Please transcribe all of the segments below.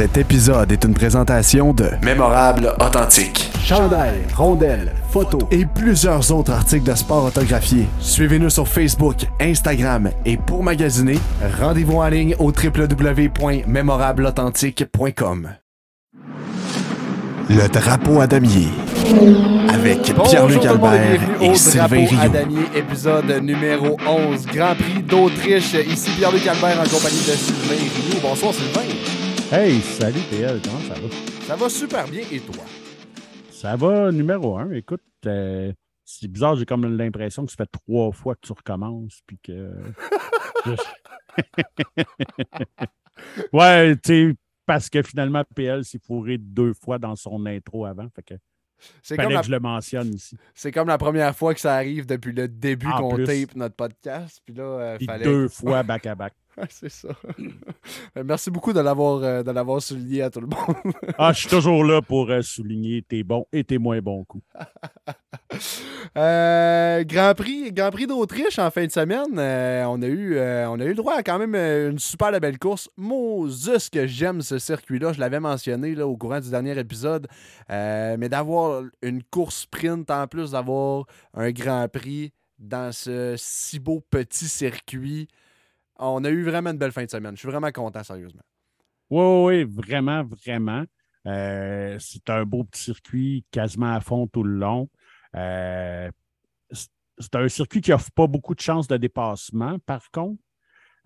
Cet épisode est une présentation de Mémorable Authentique. Chandail, rondelles, photos et plusieurs autres articles de sport autographiés. Suivez-nous sur Facebook, Instagram et pour magasiner, rendez-vous en ligne au www.mémorableauthentique.com. Le drapeau à damier avec Pierre-Luc Albert bienvenue et au Sylvain Drapeau à Rio. damier, épisode numéro 11, Grand Prix d'Autriche. Ici Pierre-Luc Albert en compagnie de Sylvain Rio. Bonsoir Sylvain. Hey, salut PL, comment ça va? Ça va super bien et toi? Ça va numéro un. Écoute, euh, c'est bizarre, j'ai comme l'impression que ça fait trois fois que tu recommences, puis que. ouais, tu sais, parce que finalement, PL s'est fourré deux fois dans son intro avant. Fait que C'est comme, la, que je le mentionne ici. c'est comme la première fois que ça arrive depuis le début qu'on tape notre podcast. Puis là, euh, fallait. deux fois back-à-back. C'est ça. Euh, Merci beaucoup de l'avoir, euh, de l'avoir souligné à tout le monde. Ah, je suis toujours là pour euh, souligner tes bons et tes moins bons coups. Euh, Grand Prix, Grand Prix d'Autriche en fin de semaine. on, a eu, on a eu le droit à quand même une super belle course. Moses que j'aime ce circuit-là. Je l'avais mentionné là, au courant du dernier épisode. Mais d'avoir une course sprint en plus d'avoir un Grand Prix dans ce si beau petit circuit. On a eu vraiment une belle fin de semaine. Je suis vraiment content, sérieusement. Oui, oui, vraiment, vraiment. Euh, c'est un beau petit circuit, quasiment à fond tout le long. Euh, c'est un circuit qui offre pas beaucoup de chances de dépassement, par contre.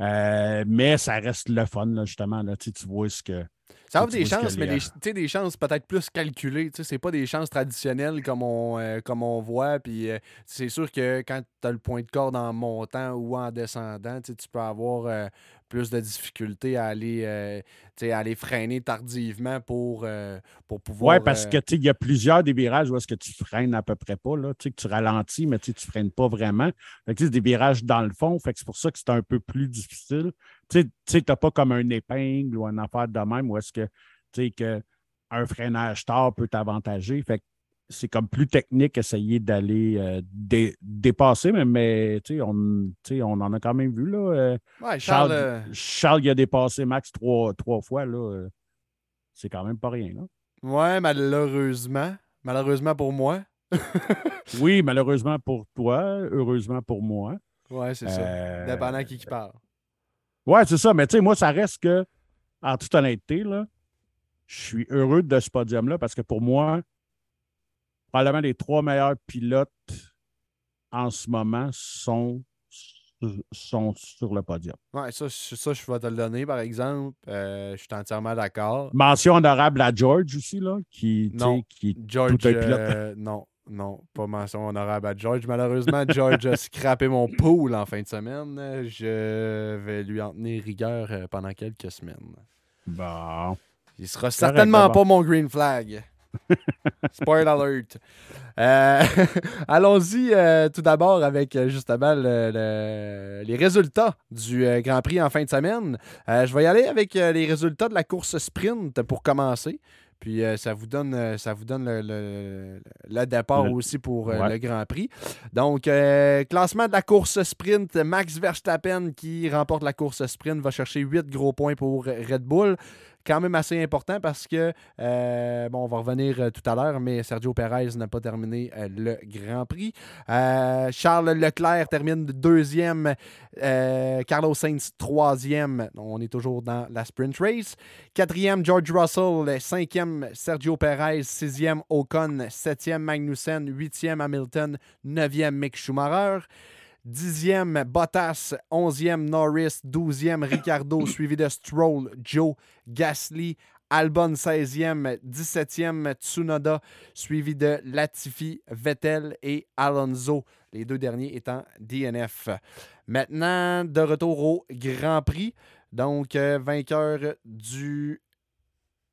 Euh, mais ça reste le fun, là, justement. Là, tu vois ce que. Ça offre des chances, mais des, des chances peut-être plus calculées. C'est pas des chances traditionnelles comme on, euh, comme on voit. Puis euh, c'est sûr que quand tu as le point de corde en montant ou en descendant, tu peux avoir plus de difficultés à aller, euh, à aller freiner tardivement pour, euh, pour pouvoir. Oui, parce euh, que tu sais, il y a plusieurs des virages où est-ce que tu freines à peu près pas, là, tu sais, que tu ralentis, mais tu ne freines pas vraiment. Que, c'est des virages dans le fond, fait que c'est pour ça que c'est un peu plus difficile. Tu sais, tu n'as pas comme un épingle ou un affaire de même où est-ce que, tu sais, que un freinage tard peut t'avantager. Fait que c'est comme plus technique essayer d'aller euh, dé- dépasser, mais, mais tu sais, on, on en a quand même vu. Là, euh, ouais, Charles, Charles, euh, Charles il a dépassé Max trois, trois fois. Là, c'est quand même pas rien. Là. ouais, malheureusement. Malheureusement pour moi. Oui, malheureusement pour toi, heureusement pour moi. Ouais, c'est ça. Dépendant qui qui parle. Ouais, c'est ça. Mais tu sais, moi, ça reste que, en toute honnêteté, là, je suis heureux de ce podium-là parce que pour moi, probablement les trois meilleurs pilotes en ce moment sont, sont sur le podium. Ouais, ça, je- ça, je vais te le donner, par exemple. Euh, je suis entièrement d'accord. Mention honorable à George aussi, là, qui, Non. qui George, Tout un pilote. euh, non, non, pas mention honorable à George. Malheureusement, George a scrappé mon pool en fin de semaine. Je vais lui en tenir rigueur euh, pendant quelques semaines. Bon. Il sera certainement pas mon green flag. Spoiler alert. Euh, Allons-y euh, tout d'abord avec euh, justement le- le- les résultats du euh, Grand Prix en fin de semaine. Je vais y aller avec les résultats de la course sprint pour commencer. Puis ça vous donne, ça vous donne le, le- le départ aussi pour ouais. le Grand Prix. Donc, classement de la course sprint, Max Verstappen qui remporte la course sprint va chercher 8 gros points pour Red Bull quand même assez important parce que, euh, bon, on va revenir euh, tout à l'heure, mais Sergio Perez n'a pas terminé euh, le Grand Prix. Charles Leclerc termine deuxième, Carlos Sainz troisième. On est toujours dans la sprint race. Quatrième, George Russell. Cinquième, Sergio Perez. Sixième, Ocon. Septième, Magnussen. Huitième, Hamilton. Neuvième, Mick Schumacher. Dixième, Bottas. Onzième, Norris. Douzième, Ricardo, suivi de Stroll, Joe, Gasly. Albon 16e, 17e, Tsunoda, suivi de Latifi, Vettel et Alonso, les deux derniers étant DNF. Maintenant, de retour au Grand Prix. Donc, euh, vainqueur du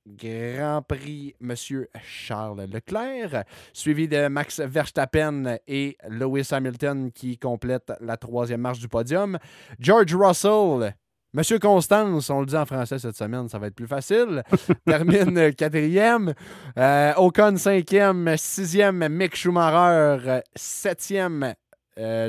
Grand Prix, Monsieur Charles Leclerc, suivi de Max Verstappen et Lewis Hamilton qui complète la troisième marche du podium. George Russell, Monsieur Constance, on le dit en français cette semaine, ça va être plus facile, termine euh, quatrième. Euh, Ocon cinquième, sixième, Mick Schumacher, euh, septième,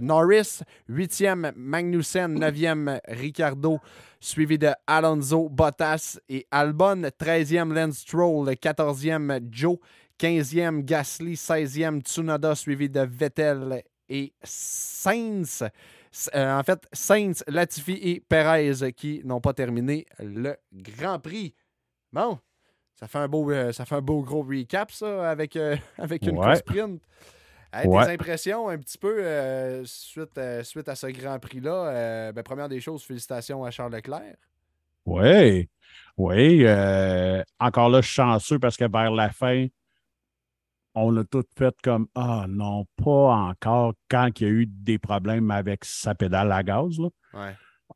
Norris, 8e Magnussen, 9e Ricardo, suivi de Alonso, Bottas et Albon, 13e Lance Stroll, 14e Joe, 15e Gasly, 16e Tsunoda, suivi de Vettel et Sainz. Euh, en fait, Sainz, Latifi et Perez qui n'ont pas terminé le Grand Prix. Bon, ça fait un beau, euh, ça fait un beau gros recap, ça, avec, euh, avec une course sprint. Des impressions un petit peu suite, suite à ce Grand Prix-là. Ben, première des choses, félicitations à Charles Leclerc. Oui, oui. encore là, chanceux parce que vers la fin, on l'a tout fait comme Ah non, pas encore quand il y a eu des problèmes avec sa pédale à gaz.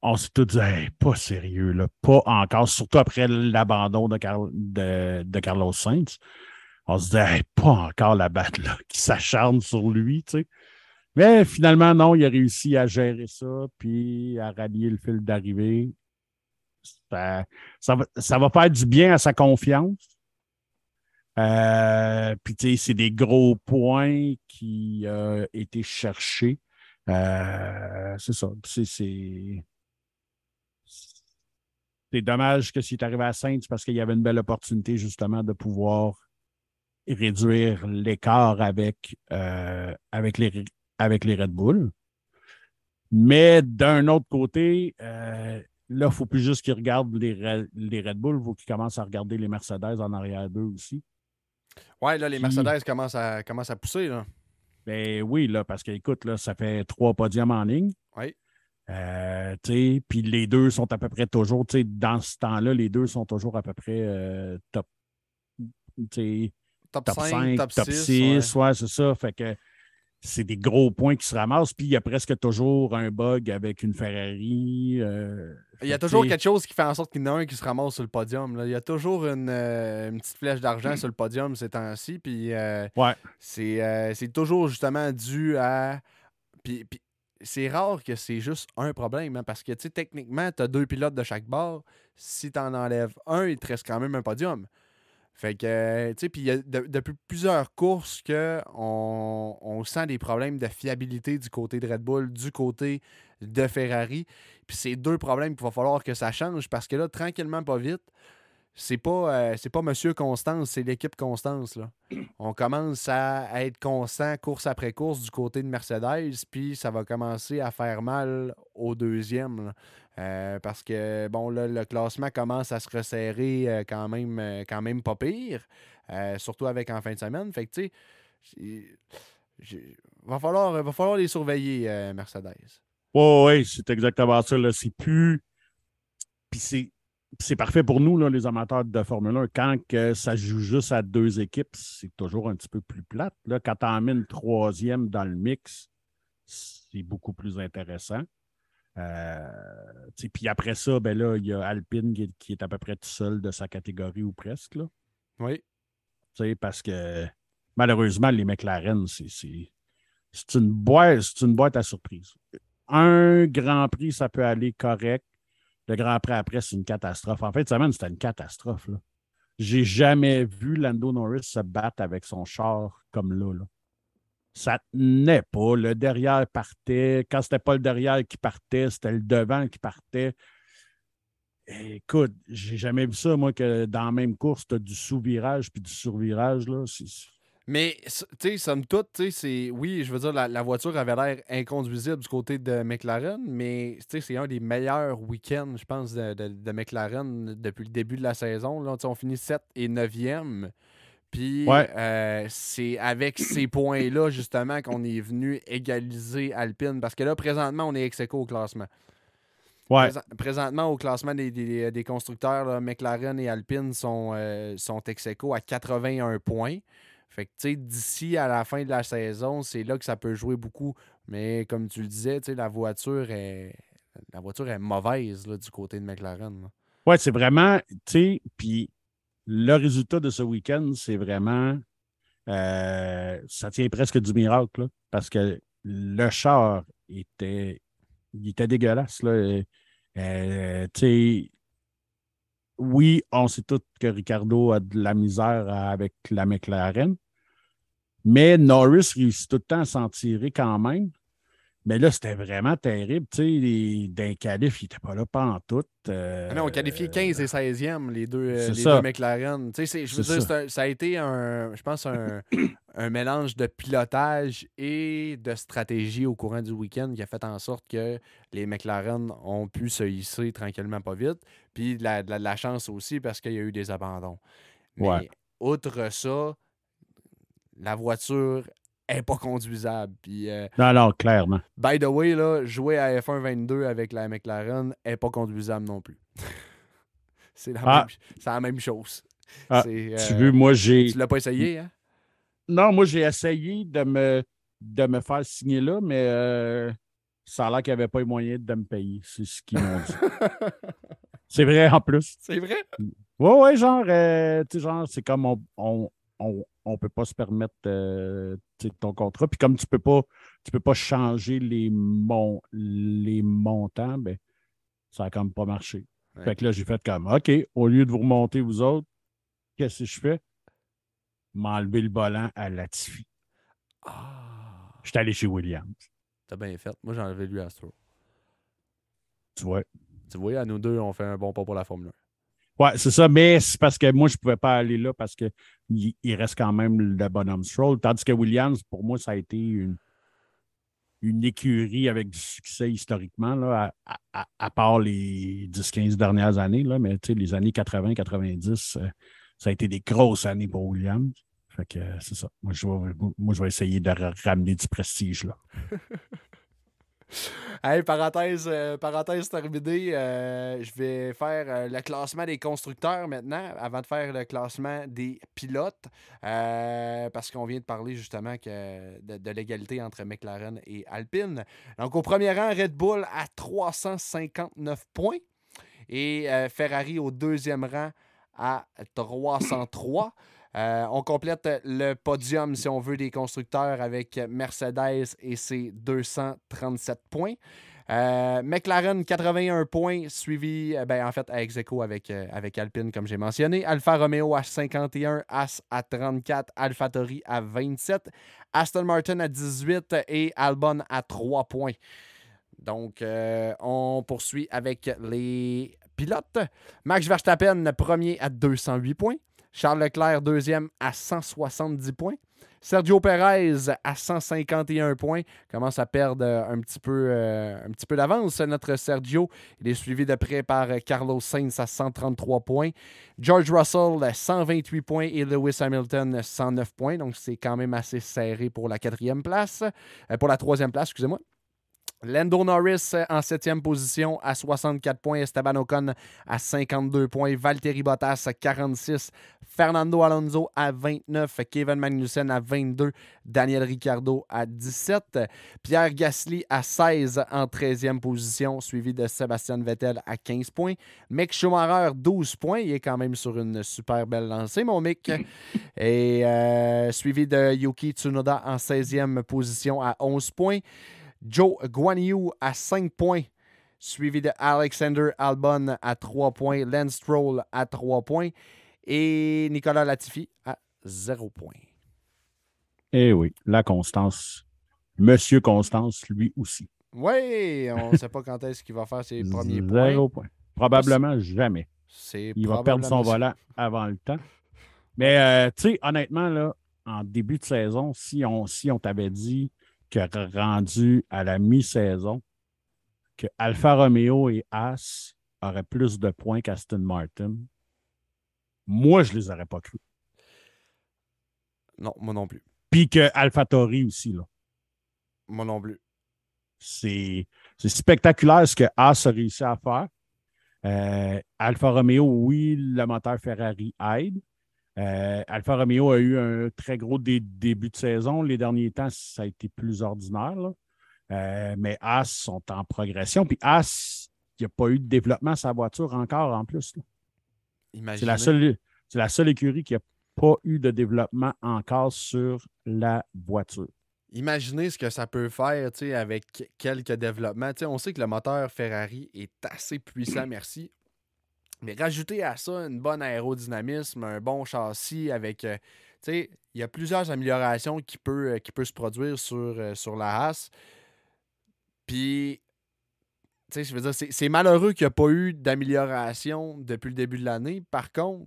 On s'est tout dit pas sérieux, là, pas encore, surtout après l'abandon de, de, Carlos Sainz. On se dit pas encore la batte là, qui s'acharne sur lui. Mais finalement, non, il a réussi à gérer ça, puis à rallier le fil d'arrivée. Ça, ça, ça va faire du bien à sa confiance euh, puis, tu sais, c'est des gros points qui ont euh, été cherchés. Euh, c'est ça. C'est. Dommage que s'il est arrivé à Saints parce qu'il y avait une belle opportunité justement de pouvoir réduire l'écart avec, avec, les, avec les Red Bull. Mais d'un autre côté, là, il ne faut plus juste qu'ils regardent les, les Red Bull, il faut qu'ils commencent à regarder les Mercedes en arrière d'eux aussi. Ouais, là, les Mercedes commencent, à, commencent à pousser. Là. Ben oui, là, parce que écoute, là, ça fait trois podiums en ligne. Oui. Euh, puis les deux sont à peu près toujours, dans ce temps-là, les deux sont toujours à peu près euh, top, top, top 5, top 6. ouais, c'est ça. Fait que c'est des gros points qui se ramassent. Puis il y a presque toujours un bug avec une Ferrari. Euh, il y a toujours quelque chose qui fait en sorte qu'il y en a un qui se ramasse sur le podium. Il y a toujours une, euh, petite flèche d'argent sur le podium ces temps-ci. Puis euh, ouais. c'est toujours justement dû à. Puis, c'est rare que c'est juste un problème, hein, parce que techniquement, tu as deux pilotes de chaque bord. Si tu en enlèves un, il te reste quand même un podium. Fait que, tu sais, puis depuis plusieurs courses qu'on on sent des problèmes de fiabilité du côté de Red Bull, du côté de Ferrari. Puis c'est deux problèmes qu'il va falloir que ça change parce que là, tranquillement, pas vite, c'est pas, euh, pas Monsieur Constance, c'est l'équipe Constance. Là. On commence à, être constant course après course du côté de Mercedes, puis ça va commencer à faire mal au deuxième. Euh, parce que bon, là, le classement commence à se resserrer euh, quand, même, quand même pas pire, surtout avec en fin de semaine. Fait que tu sais, va falloir, va falloir les surveiller, Mercedes. Oui, oui, c'est exactement ça. C'est plus. Puis c'est c'est parfait pour nous, là, les amateurs de Formule 1. Quand que ça joue juste à deux équipes, c'est toujours un petit peu plus plate. Là, quand tu emmènes une troisième dans le mix, c'est beaucoup plus intéressant. Euh, puis après ça, ben là, il y a Alpine qui est, à peu près tout seul de sa catégorie ou presque. Là. Oui. Parce que malheureusement, les McLaren, c'est une, boîte, une boîte à surprise. Un Grand Prix, ça peut aller correct le Grand Prix après, c'est une catastrophe. En fait, semaine, c'était une catastrophe. J'ai jamais vu Lando Norris se battre avec son char comme là. là. Ça tenait pas. Le derrière partait. Quand c'était pas le derrière qui partait, c'était le devant qui partait. Écoute, j'ai jamais vu ça, moi, que dans la même course, tu as du sous-virage puis du sur-virage. Là. Mais, tu sais, somme toute, tu sais, c'est. Oui, je veux dire, la, voiture avait l'air inconduisible du côté de McLaren, mais, tu sais, c'est un des meilleurs week-ends, je pense, de, McLaren depuis le début de la saison. Là, on finit 7 et 9e. Puis, euh, c'est avec ces points-là, justement, qu'on est venu égaliser Alpine. Parce que là, présentement, on est ex au classement. Ouais. présentement, au classement des, constructeurs, McLaren et Alpine sont, euh, sont ex à 81 points. Fait que, tu sais, d'ici à la fin de la saison, c'est là que ça peut jouer beaucoup. Mais comme tu le disais, tu sais, la voiture est, la voiture est mauvaise là, du côté de McLaren. Ouais, c'est vraiment, tu sais, puis le résultat de ce week-end, c'est vraiment, euh, ça tient presque du miracle, parce que le char était, il était dégueulasse. Là. Euh, oui, on sait tous que Ricardo a de la misère avec la McLaren, mais Norris réussit tout le temps à s'en tirer quand même. Mais là, c'était vraiment terrible. Tu sais, d'un qualif, il n'était pas là pas tout. Euh, ah non, on qualifié 15 et 16e, les deux, euh, les deux McLaren. Tu sais, je veux dire, ça. a été un, je pense, un, un, mélange de pilotage et de stratégie au courant du week-end qui a fait en sorte que les McLaren ont pu se hisser tranquillement pas vite. Puis de la, la, chance aussi parce qu'il y a eu des abandons. Mais outre ça, la voiture n'est pas conduisable. Puis, euh, non, non, clairement. By the way, là, jouer à F1 22 avec la McLaren n'est pas conduisable non plus. c'est la, ah. la, même chose. Ah, tu euh, veux, moi, j'ai. Tu l'as pas essayé, hein? Non, moi, j'ai essayé de me, de me faire signer là, mais euh, ça a l'air qu'il n'y avait pas les moyens de me payer. C'est ce qu'ils m'ont dit. c'est vrai en plus. C'est vrai? Oui, oui, genre, genre c'est comme on, on ne peut pas se permettre euh, ton contrat. Puis comme tu ne peux, pas, tu peux pas changer les, les montants, ben, ça n'a comme pas marché. Fait que là, j'ai fait comme OK, au lieu de vous remonter vous autres, qu'est-ce que je fais? M'enlever le volant à Latifi. Ah. Je suis allé chez Williams. T'as bien fait. Moi, j'ai enlevé lui Astro. Tu vois. Tu vois, à nous deux, on fait un bon pas pour la Formule 1. Oui, c'est ça, mais c'est parce que moi, je ne pouvais pas aller là parce qu'il il reste quand même le bonhomme Stroll. Tandis que Williams, pour moi, ça a été une, écurie avec du succès historiquement, là, à, part les 10-15 dernières années, là, mais les années 80-90, euh, ça a été des grosses années pour Williams. Fait que c'est ça. Moi je, vais, moi, je vais essayer de ramener du prestige là. Hey, parenthèse, euh, parenthèse terminée, euh, je vais faire euh, le classement des constructeurs maintenant, avant de faire le classement des pilotes, parce qu'on vient de parler justement que de, l'égalité entre McLaren et Alpine. Donc, au premier rang, Red Bull à 359 points et Ferrari au deuxième rang à 303. Euh, on complète le podium, si on veut, des constructeurs avec Mercedes et ses 237 points. Euh, McLaren, 81 points, suivi, euh, ben, en fait, à Execo avec, Alpine, comme j'ai mentionné. Alfa Romeo à 51, As à 34, AlphaTauri à 27, Aston Martin à 18 et Albon à 3 points. Donc, on poursuit avec les pilotes. Max Verstappen, premier à 208 points. Charles Leclerc, deuxième à 170 points. Sergio Perez à 151 points commence à perdre euh, un petit peu, euh, un petit peu d'avance. Notre Sergio, il est suivi de près par Carlos Sainz à 133 points. George Russell 128 points et Lewis Hamilton 109 points. Donc c'est quand même assez serré pour la quatrième place, euh, pour la troisième place, excusez-moi. Lando Norris en septième position à 64 points. Esteban Ocon à 52 points. Valtteri Bottas à 46. Fernando Alonso à 29. Kevin Magnussen à 22. Daniel Ricciardo à 17. Pierre Gasly à 16 en 13e position, suivi de Sébastien Vettel à 15 points. Mick Schumacher, 12 points. Il est quand même sur une super belle lancée, mon Mick. Et euh, suivi de Yuki Tsunoda en 16e position à 11 points. Joe Guanyu à 5 points, suivi de Alexander Albon à 3 points, Lance Stroll à 3 points et Nicolas Latifi à 0 points. Eh oui, la Constance. Monsieur Constance, lui aussi. Oui, on ne sait pas quand est-ce qu'il va faire ses premiers points. Zéro point. Probablement jamais. Il va perdre son volant avant le temps. Mais, euh, tu sais, honnêtement, là, en début de saison, si on, si on t'avait dit que rendu à la mi-saison que Alfa Romeo et As auraient plus de points qu'Aston Martin, moi, je ne les aurais pas cru. Non, moi non plus. Puis que AlphaTauri aussi, là. Moi non plus. C'est spectaculaire ce que As a réussi à faire. Euh, Alfa Romeo, oui, le moteur Ferrari aide, euh, Alfa Romeo a eu un très gros début de saison. Les derniers temps, ça a été plus ordinaire. Euh, mais As sont en progression. Puis As, il n'y a pas eu de développement à sa voiture encore en plus. C'est la, seule, la seule écurie qui n'a pas eu de développement encore sur la voiture. Imaginez ce que ça peut faire avec quelques développements. on sait que le moteur Ferrari est assez puissant, merci. Mais rajouter à ça une bonne aérodynamisme, un bon châssis avec. Euh, tu sais, il y a plusieurs améliorations qui peuvent euh, qui peut se produire sur, euh, sur la Haas. Puis, tu sais, je veux dire, c'est malheureux qu'il n'y a pas eu d'amélioration depuis le début de l'année. Par contre,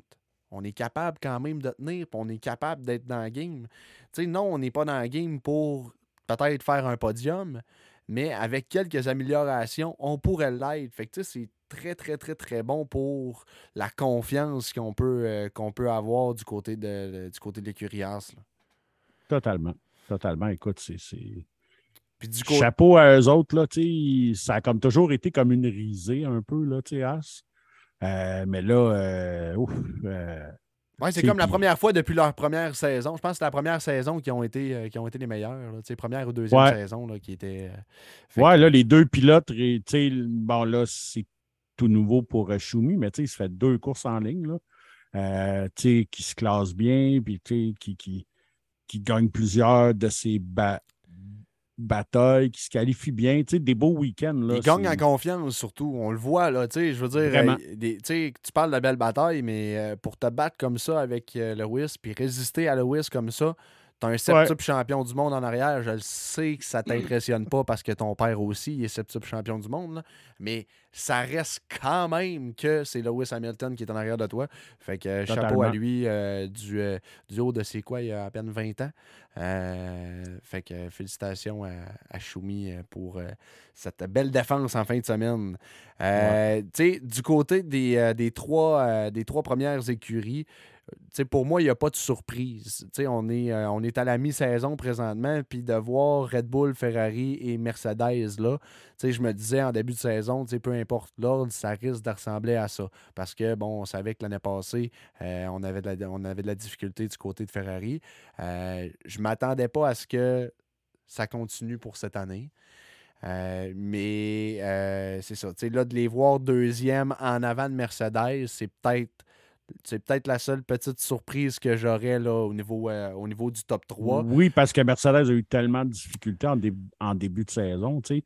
on est capable quand même de tenir, puis on est capable d'être dans le game. Tu sais, non, on n'est pas dans le game pour peut-être faire un podium, mais avec quelques améliorations, on pourrait l'être. Fait que c'est très, très, très, très bon pour la confiance qu'on peut, euh, qu'on peut avoir du côté de, du côté de. Totalement. Totalement. Écoute, c'est. Chapeau à eux autres, là, ça a comme toujours été comme une risée un peu, là, tu As. Euh, mais là, euh, ouf, Ouais, c'est comme la première fois depuis leur première saison. Je pense que c'est la première saison qui ont été, qui ont été les meilleurs. Là, première ou deuxième saison là, qui était. ouais, là, les deux pilotes, bon, là, c'est tout nouveau pour Shumi, mais il se fait deux courses en ligne. Là, qui se classe bien, puis qui, qui, qui gagne plusieurs de ses batailles, qui se qualifie bien, des beaux week-ends. il gagne en confiance surtout, on le voit, là, je veux dire, euh, tu parles de belles batailles, mais euh, pour te battre comme ça avec euh, Lewis, puis résister à Lewis comme ça, T'as un septuple champion du monde en arrière, je le sais que ça t'impressionne pas parce que ton père aussi est septuple champion du monde, mais ça reste quand même que c'est Lewis Hamilton qui est en arrière de toi. Fait que chapeau à lui euh, du, euh, du, haut de ses quoi, il y a à peine 20 ans. Euh, fait que félicitations à, à Choumi pour cette belle défense en fin de semaine. Du côté des, des, trois, des trois premières écuries, pour moi, il n'y a pas de surprise. on est, euh, on est à la mi-saison présentement, puis de voir Red Bull, Ferrari et Mercedes là, je me disais en début de saison, peu importe l'ordre, ça risque de ressembler à ça. Parce que, bon, on savait que l'année passée, euh, on, avait de la, on de la difficulté du côté de Ferrari. Euh, je ne m'attendais pas à ce que ça continue pour cette année. mais c'est ça. Là, de les voir deuxième en avant de Mercedes, c'est peut-être c'est peut-être la seule petite surprise que j'aurais au, niveau, euh, au niveau du top 3. Oui, parce que Mercedes a eu tellement de difficultés en, début de saison. Tu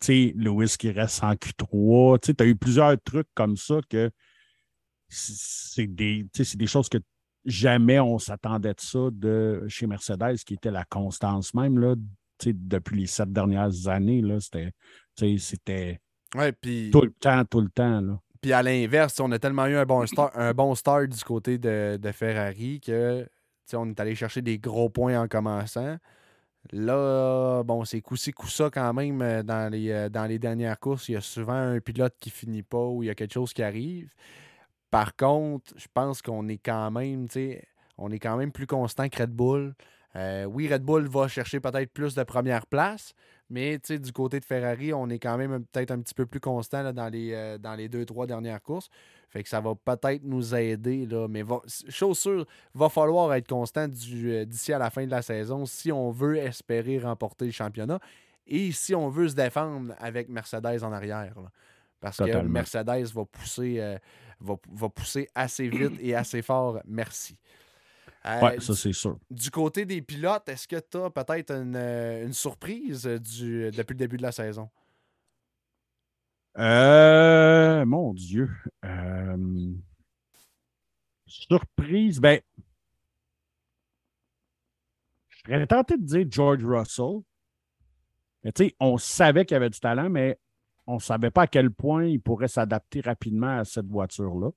sais, Lewis qui reste en Q3. Tu as eu plusieurs trucs comme ça que c'est des, des choses que jamais on s'attendait de ça de chez Mercedes, qui était la constance même là, depuis les sept dernières années. C'était tout le temps, tout le temps. Là. Puis à l'inverse, on a tellement eu un bon, start, du côté de, Ferrari que on est allé chercher des gros points en commençant. Là, bon, c'est coup-ci, coup-ça quand même euh, dans les, euh, dans les dernières courses. Il y a souvent un pilote qui finit pas ou il y a quelque chose qui arrive. Par contre, je pense qu'on est quand même, on est quand même plus constant que Red Bull. Euh, oui, Red Bull va chercher peut-être plus de première place, mais du côté de Ferrari, on est quand même peut-être un petit peu plus constant dans, les, euh, dans les deux, trois dernières courses. Fait que ça va peut-être nous aider. Là, mais va, chose sûre, va falloir être constant euh, d'ici à la fin de la saison si on veut espérer remporter le championnat et si on veut se défendre avec Mercedes en arrière. Parce que Mercedes va pousser, va pousser assez vite et assez fort. Merci. Euh, oui, ça c'est sûr. Du côté des pilotes, est-ce que tu as peut-être une, euh, surprise du, depuis le début de la saison? Euh, mon Dieu. surprise, ben. Je serais tenté de dire George Russell. Mais tu sais, on savait qu'il avait du talent, mais on ne savait pas à quel point il pourrait s'adapter rapidement à cette voiture-là.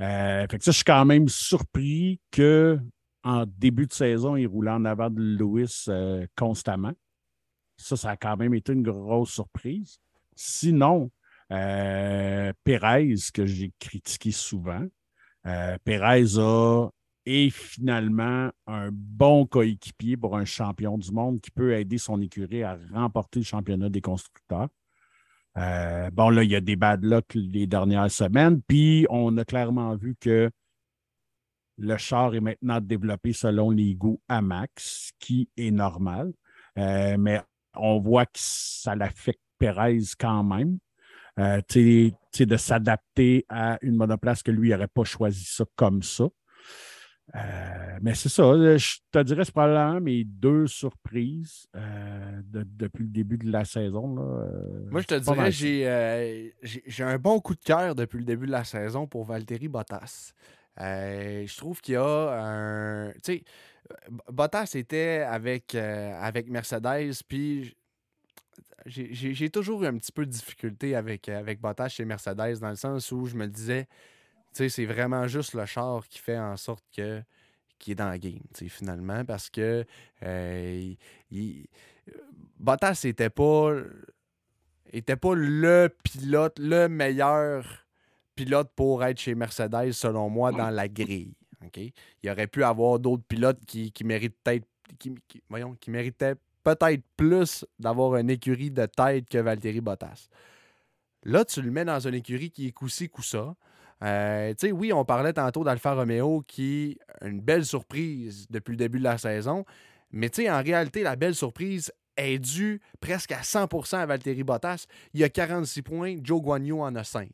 Euh, fait que ça, je suis quand même surpris qu'en début de saison, il roulait en avant de Lewis euh, constamment. Ça, ça a quand même été une grosse surprise. Sinon, euh, Perez, que j'ai critiqué souvent, euh, Perez a est finalement un bon coéquipier pour un champion du monde qui peut aider son écurie à remporter le championnat des constructeurs. Euh, bon, là, il y a des bad luck les dernières semaines, puis on a clairement vu que le char est maintenant développé selon les goûts à max, qui est normal. Euh, mais on voit que ça l'affecte Perez quand même. Euh, de s'adapter à une monoplace que lui n'aurait pas choisi ça comme ça. Euh, mais c'est ça, euh, je te dirais, c'est probablement mes deux surprises euh, depuis le début de la saison. Moi, je te dirais, j'ai un bon coup de cœur depuis le début de la saison pour Valtteri Bottas. je trouve qu'il y a un. Tu sais, Bottas était avec, avec Mercedes, puis j'ai toujours eu un petit peu de difficulté avec, avec Bottas chez Mercedes, dans le sens où je me disais, c'est vraiment juste le char qui fait en sorte que qui est dans la game, finalement, parce que euh, Bottas n'était pas, était pas le pilote, le meilleur pilote pour être chez Mercedes, selon moi, dans la grille. Il aurait pu avoir d'autres pilotes qui, qui méritent peut-être qui, voyons, qui méritaient peut-être plus d'avoir une écurie de tête que Valtteri Bottas. Là, tu le mets dans une écurie qui est coup-ci, coup-ça. Euh, oui, on parlait tantôt d'Alfa Romeo qui une belle surprise depuis le début de la saison. Mais en réalité, la belle surprise est due presque à 100% à Valtteri Bottas. Il y a 46 points, Joe Guanyu en a 5.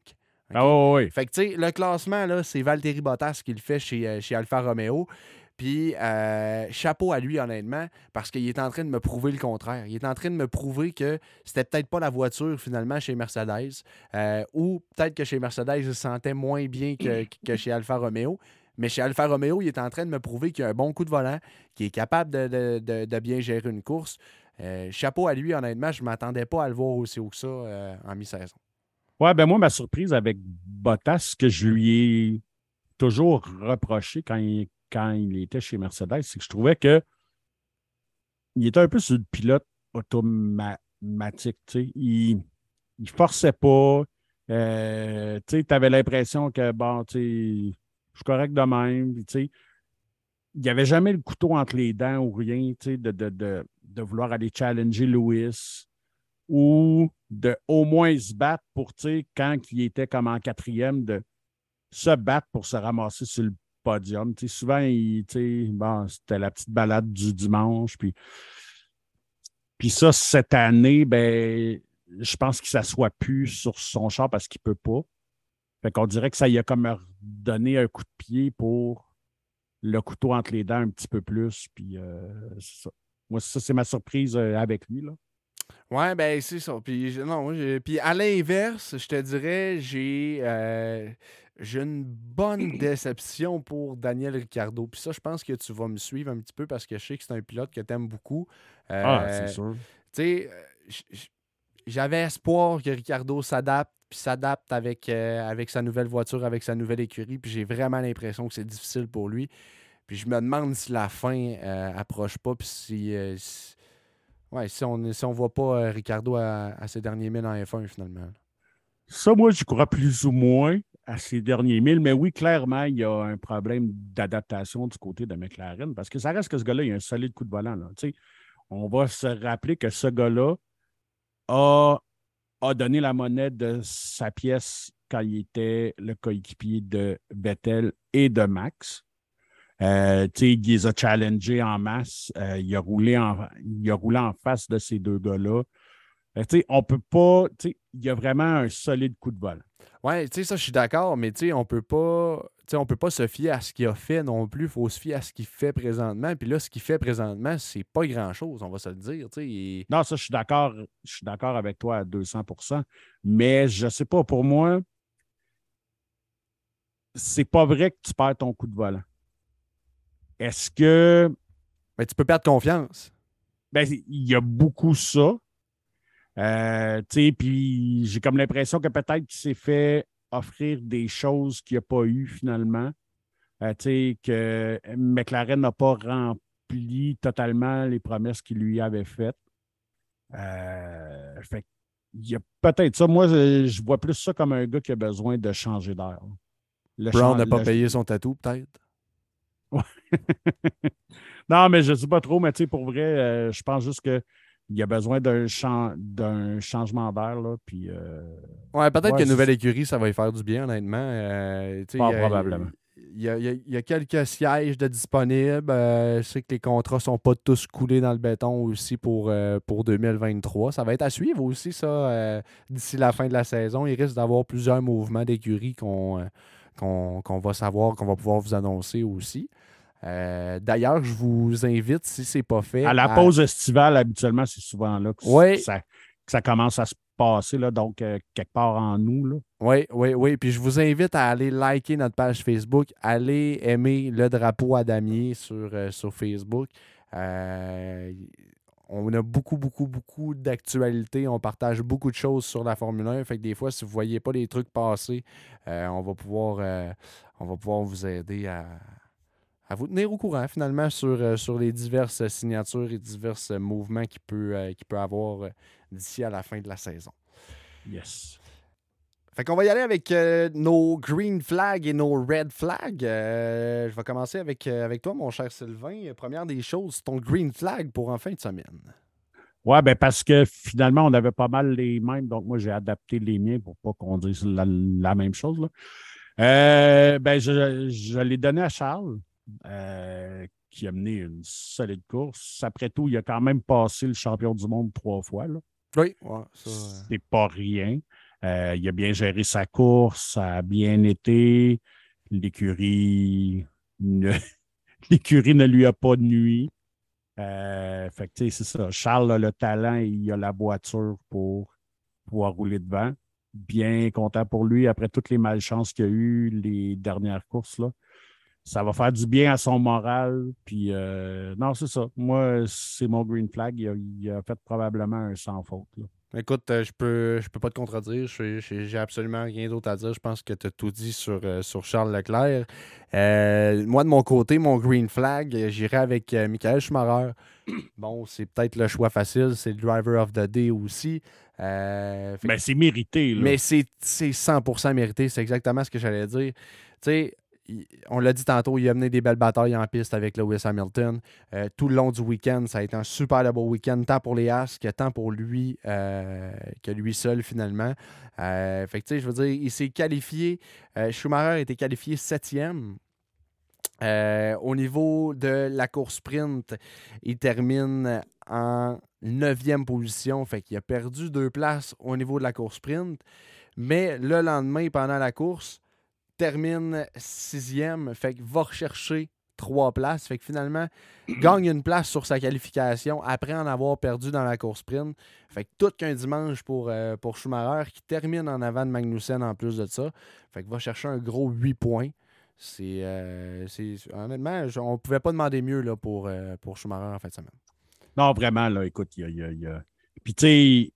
Ah oui, Fait que, le classement, là, c'est Valtteri Bottas qui le fait chez, euh, chez Alfa Romeo. Puis, euh, chapeau à lui, honnêtement, parce qu'il est en train de me prouver le contraire. Il est en train de me prouver que c'était peut-être pas la voiture, finalement, chez Mercedes, euh, ou peut-être que chez Mercedes, il se sentait moins bien que, chez Alfa Romeo. Mais chez Alfa Romeo, il est en train de me prouver qu'il a un bon coup de volant, qu'il est capable de, bien gérer une course. Euh, chapeau à lui, honnêtement, je ne m'attendais pas à le voir aussi haut que ça en mi-saison. Ouais, ben moi, ma surprise avec Bottas, que je lui ai toujours reproché quand il, quand il était chez Mercedes, c'est que je trouvais que il était un peu sur le pilote automatique. Il ne forçait pas. Euh, tu avais l'impression que, bon, je suis correct de même. il n'y avait jamais le couteau entre les dents ou rien de, de, de, de, vouloir aller challenger Lewis ou de au moins se battre pour, quand il était comme en quatrième, de se battre pour se ramasser sur le podium. souvent, bon, c'était la petite balade du dimanche. Puis, puis ça, cette année, ben, je pense qu'il ne s'assoit plus sur son char parce qu'il ne peut pas. Fait qu'on dirait que ça y a comme donné un coup de pied pour le couteau entre les dents un petit peu plus. Puis euh. Moi, ça, c'est ma surprise euh, avec lui. Ouais, ben c'est ça. Puis, non, puis à l'inverse, je te dirais, j'ai. Euh, j'ai une bonne déception pour Daniel Ricciardo. Puis ça, je pense que tu vas me suivre un petit peu parce que je sais que c'est un pilote que tu aimes beaucoup. ah, c'est euh, sûr. Tu sais, euh, j'avais espoir que Ricardo s'adapte, puis s'adapte avec, euh, avec sa nouvelle voiture, avec sa nouvelle écurie. Puis j'ai vraiment l'impression que c'est difficile pour lui. Puis je me demande si la fin approche pas, puis si, ouais, si on ne voit pas Ricardo à, ses derniers milles en F1 finalement. Ça, moi, je crois plus ou moins à ces derniers milles. Mais oui, clairement, il y a un problème d'adaptation du côté de McLaren parce que ça reste que ce gars-là, il a un solide coup de volant. Là. On va se rappeler que ce gars-là a, a donné la monnaie de sa pièce quand il était le coéquipier de Vettel et de Max. Euh, il les a challengés en masse. Euh, il, a roulé en, il a roulé en face de ces deux gars-là. Euh, on peut pas. Il y a vraiment un solide coup de volant. Oui, tu sais, ça, je suis d'accord, mais tu sais, on peut pas. on peut pas se fier à ce qu'il a fait non plus. Il faut se fier à ce qu'il fait présentement. Puis là, ce qu'il fait présentement, c'est pas grand-chose, on va se le dire. Non, ça, je suis d'accord. Je suis d'accord avec toi à 200% Mais je sais pas, pour moi, c'est pas vrai que tu perds ton coup de volant. Est-ce que. Mais tu peux perdre confiance. Ben, il y a beaucoup ça. Euh, puis j'ai comme l'impression que peut-être qu'il s'est fait offrir des choses qu'il n'a pas eues finalement. Euh, que McLaren n'a pas rempli totalement les promesses qu'il lui avait faites. Euh, fait il y a peut-être ça. Moi, je, vois plus ça comme un gars qui a besoin de changer d'air. Brown n'a pas payé son tatou, peut-être? non, mais je ne sais pas trop, mais pour vrai, je pense juste que il y a besoin d'un changement d'air. Puis, euh, ouais, peut-être que nouvelle écurie, ça va y faire du bien, honnêtement. Euh, probablement. Il y, a, quelques sièges de disponibles. Euh, je sais que les contrats ne sont pas tous coulés dans le béton aussi pour, pour 2023. Ça va être à suivre aussi, ça, d'ici la fin de la saison. Il risque d'avoir plusieurs mouvements d'écurie qu'on qu'on va savoir, qu'on va pouvoir vous annoncer aussi. Euh, d'ailleurs, je vous invite, si ce n'est pas fait. À la pause estivale, habituellement, c'est souvent là que, ça, commence à se passer, là, donc euh, quelque part en nous. Oui, oui, oui. Puis je vous invite à aller liker notre page Facebook, aller aimer le drapeau à damier sur, euh, sur Facebook. on on a beaucoup, beaucoup, beaucoup d'actualités. On partage beaucoup de choses sur la Formule 1. Fait que des fois, si vous ne voyez pas les trucs passer, on, va pouvoir, on va pouvoir vous aider à, à vous tenir au courant finalement sur, sur les diverses signatures et divers mouvements qu'il peut, peut avoir d'ici à la fin de la saison. Yes. Fait qu'on va y aller avec euh, nos green flags et nos red flags. Euh, je vais commencer avec, euh, avec toi, mon cher Sylvain. Première des choses, ton green flag pour en fin de semaine. Ouais, ben parce que finalement, on avait pas mal les mêmes, donc moi j'ai adapté les miens pour pas qu'on dise la, même chose. ben, je, je l'ai donné à Charles, qui a mené une solide course. Après tout, il a quand même passé le champion du monde trois fois. Là. Oui, c'est pas rien. Euh, il a bien géré sa course, ça a bien été. L'écurie ne, l'écurie ne lui a pas de nuit. Euh, fait c'est ça. Charles a le talent et il a la voiture pour pouvoir rouler devant. Bien content pour lui après toutes les malchances qu'il a eues les dernières courses. Là. Ça va faire du bien à son moral. Puis, euh, non, c'est ça. Moi, c'est mon green flag. Il a, fait probablement un sans faute. Écoute, euh, je peux, je peux pas te contredire. J'ai absolument rien d'autre à dire. Je pense que tu as tout dit sur, euh, sur Charles Leclerc. Euh, moi, de mon côté, mon green flag, j'irai avec Michael Schumacher. Bon, c'est peut-être le choix facile. C'est le driver of the day aussi. mais c'est mérité. Mais c'est 100% mérité. C'est exactement ce que j'allais dire. Tu sais, on l'a dit tantôt, il a mené des belles batailles en piste avec Lewis Hamilton. Euh, tout le long du week-end, ça a été un super beau week-end, tant pour les As que tant pour lui euh, que lui seul finalement. Euh, fait je veux dire, il s'est qualifié. Schumacher a été qualifié septième. au niveau de la course sprint, il termine en neuvième position. Fait qu'il a perdu deux places au niveau de la course sprint. Mais le lendemain, pendant la course, termine sixième, fait que va rechercher trois places. Fait que finalement, gagne une place sur sa qualification après en avoir perdu dans la course sprint. Fait que tout qu'un dimanche pour, euh, pour Schumacher qui termine en avant de Magnussen en plus de ça. Fait que va chercher un gros 8 points. C'est euh, honnêtement, on ne pouvait pas demander mieux là, pour, euh, pour Schumacher en fin de semaine. Non, vraiment, là, écoute, il y a, y a... Puis tu sais,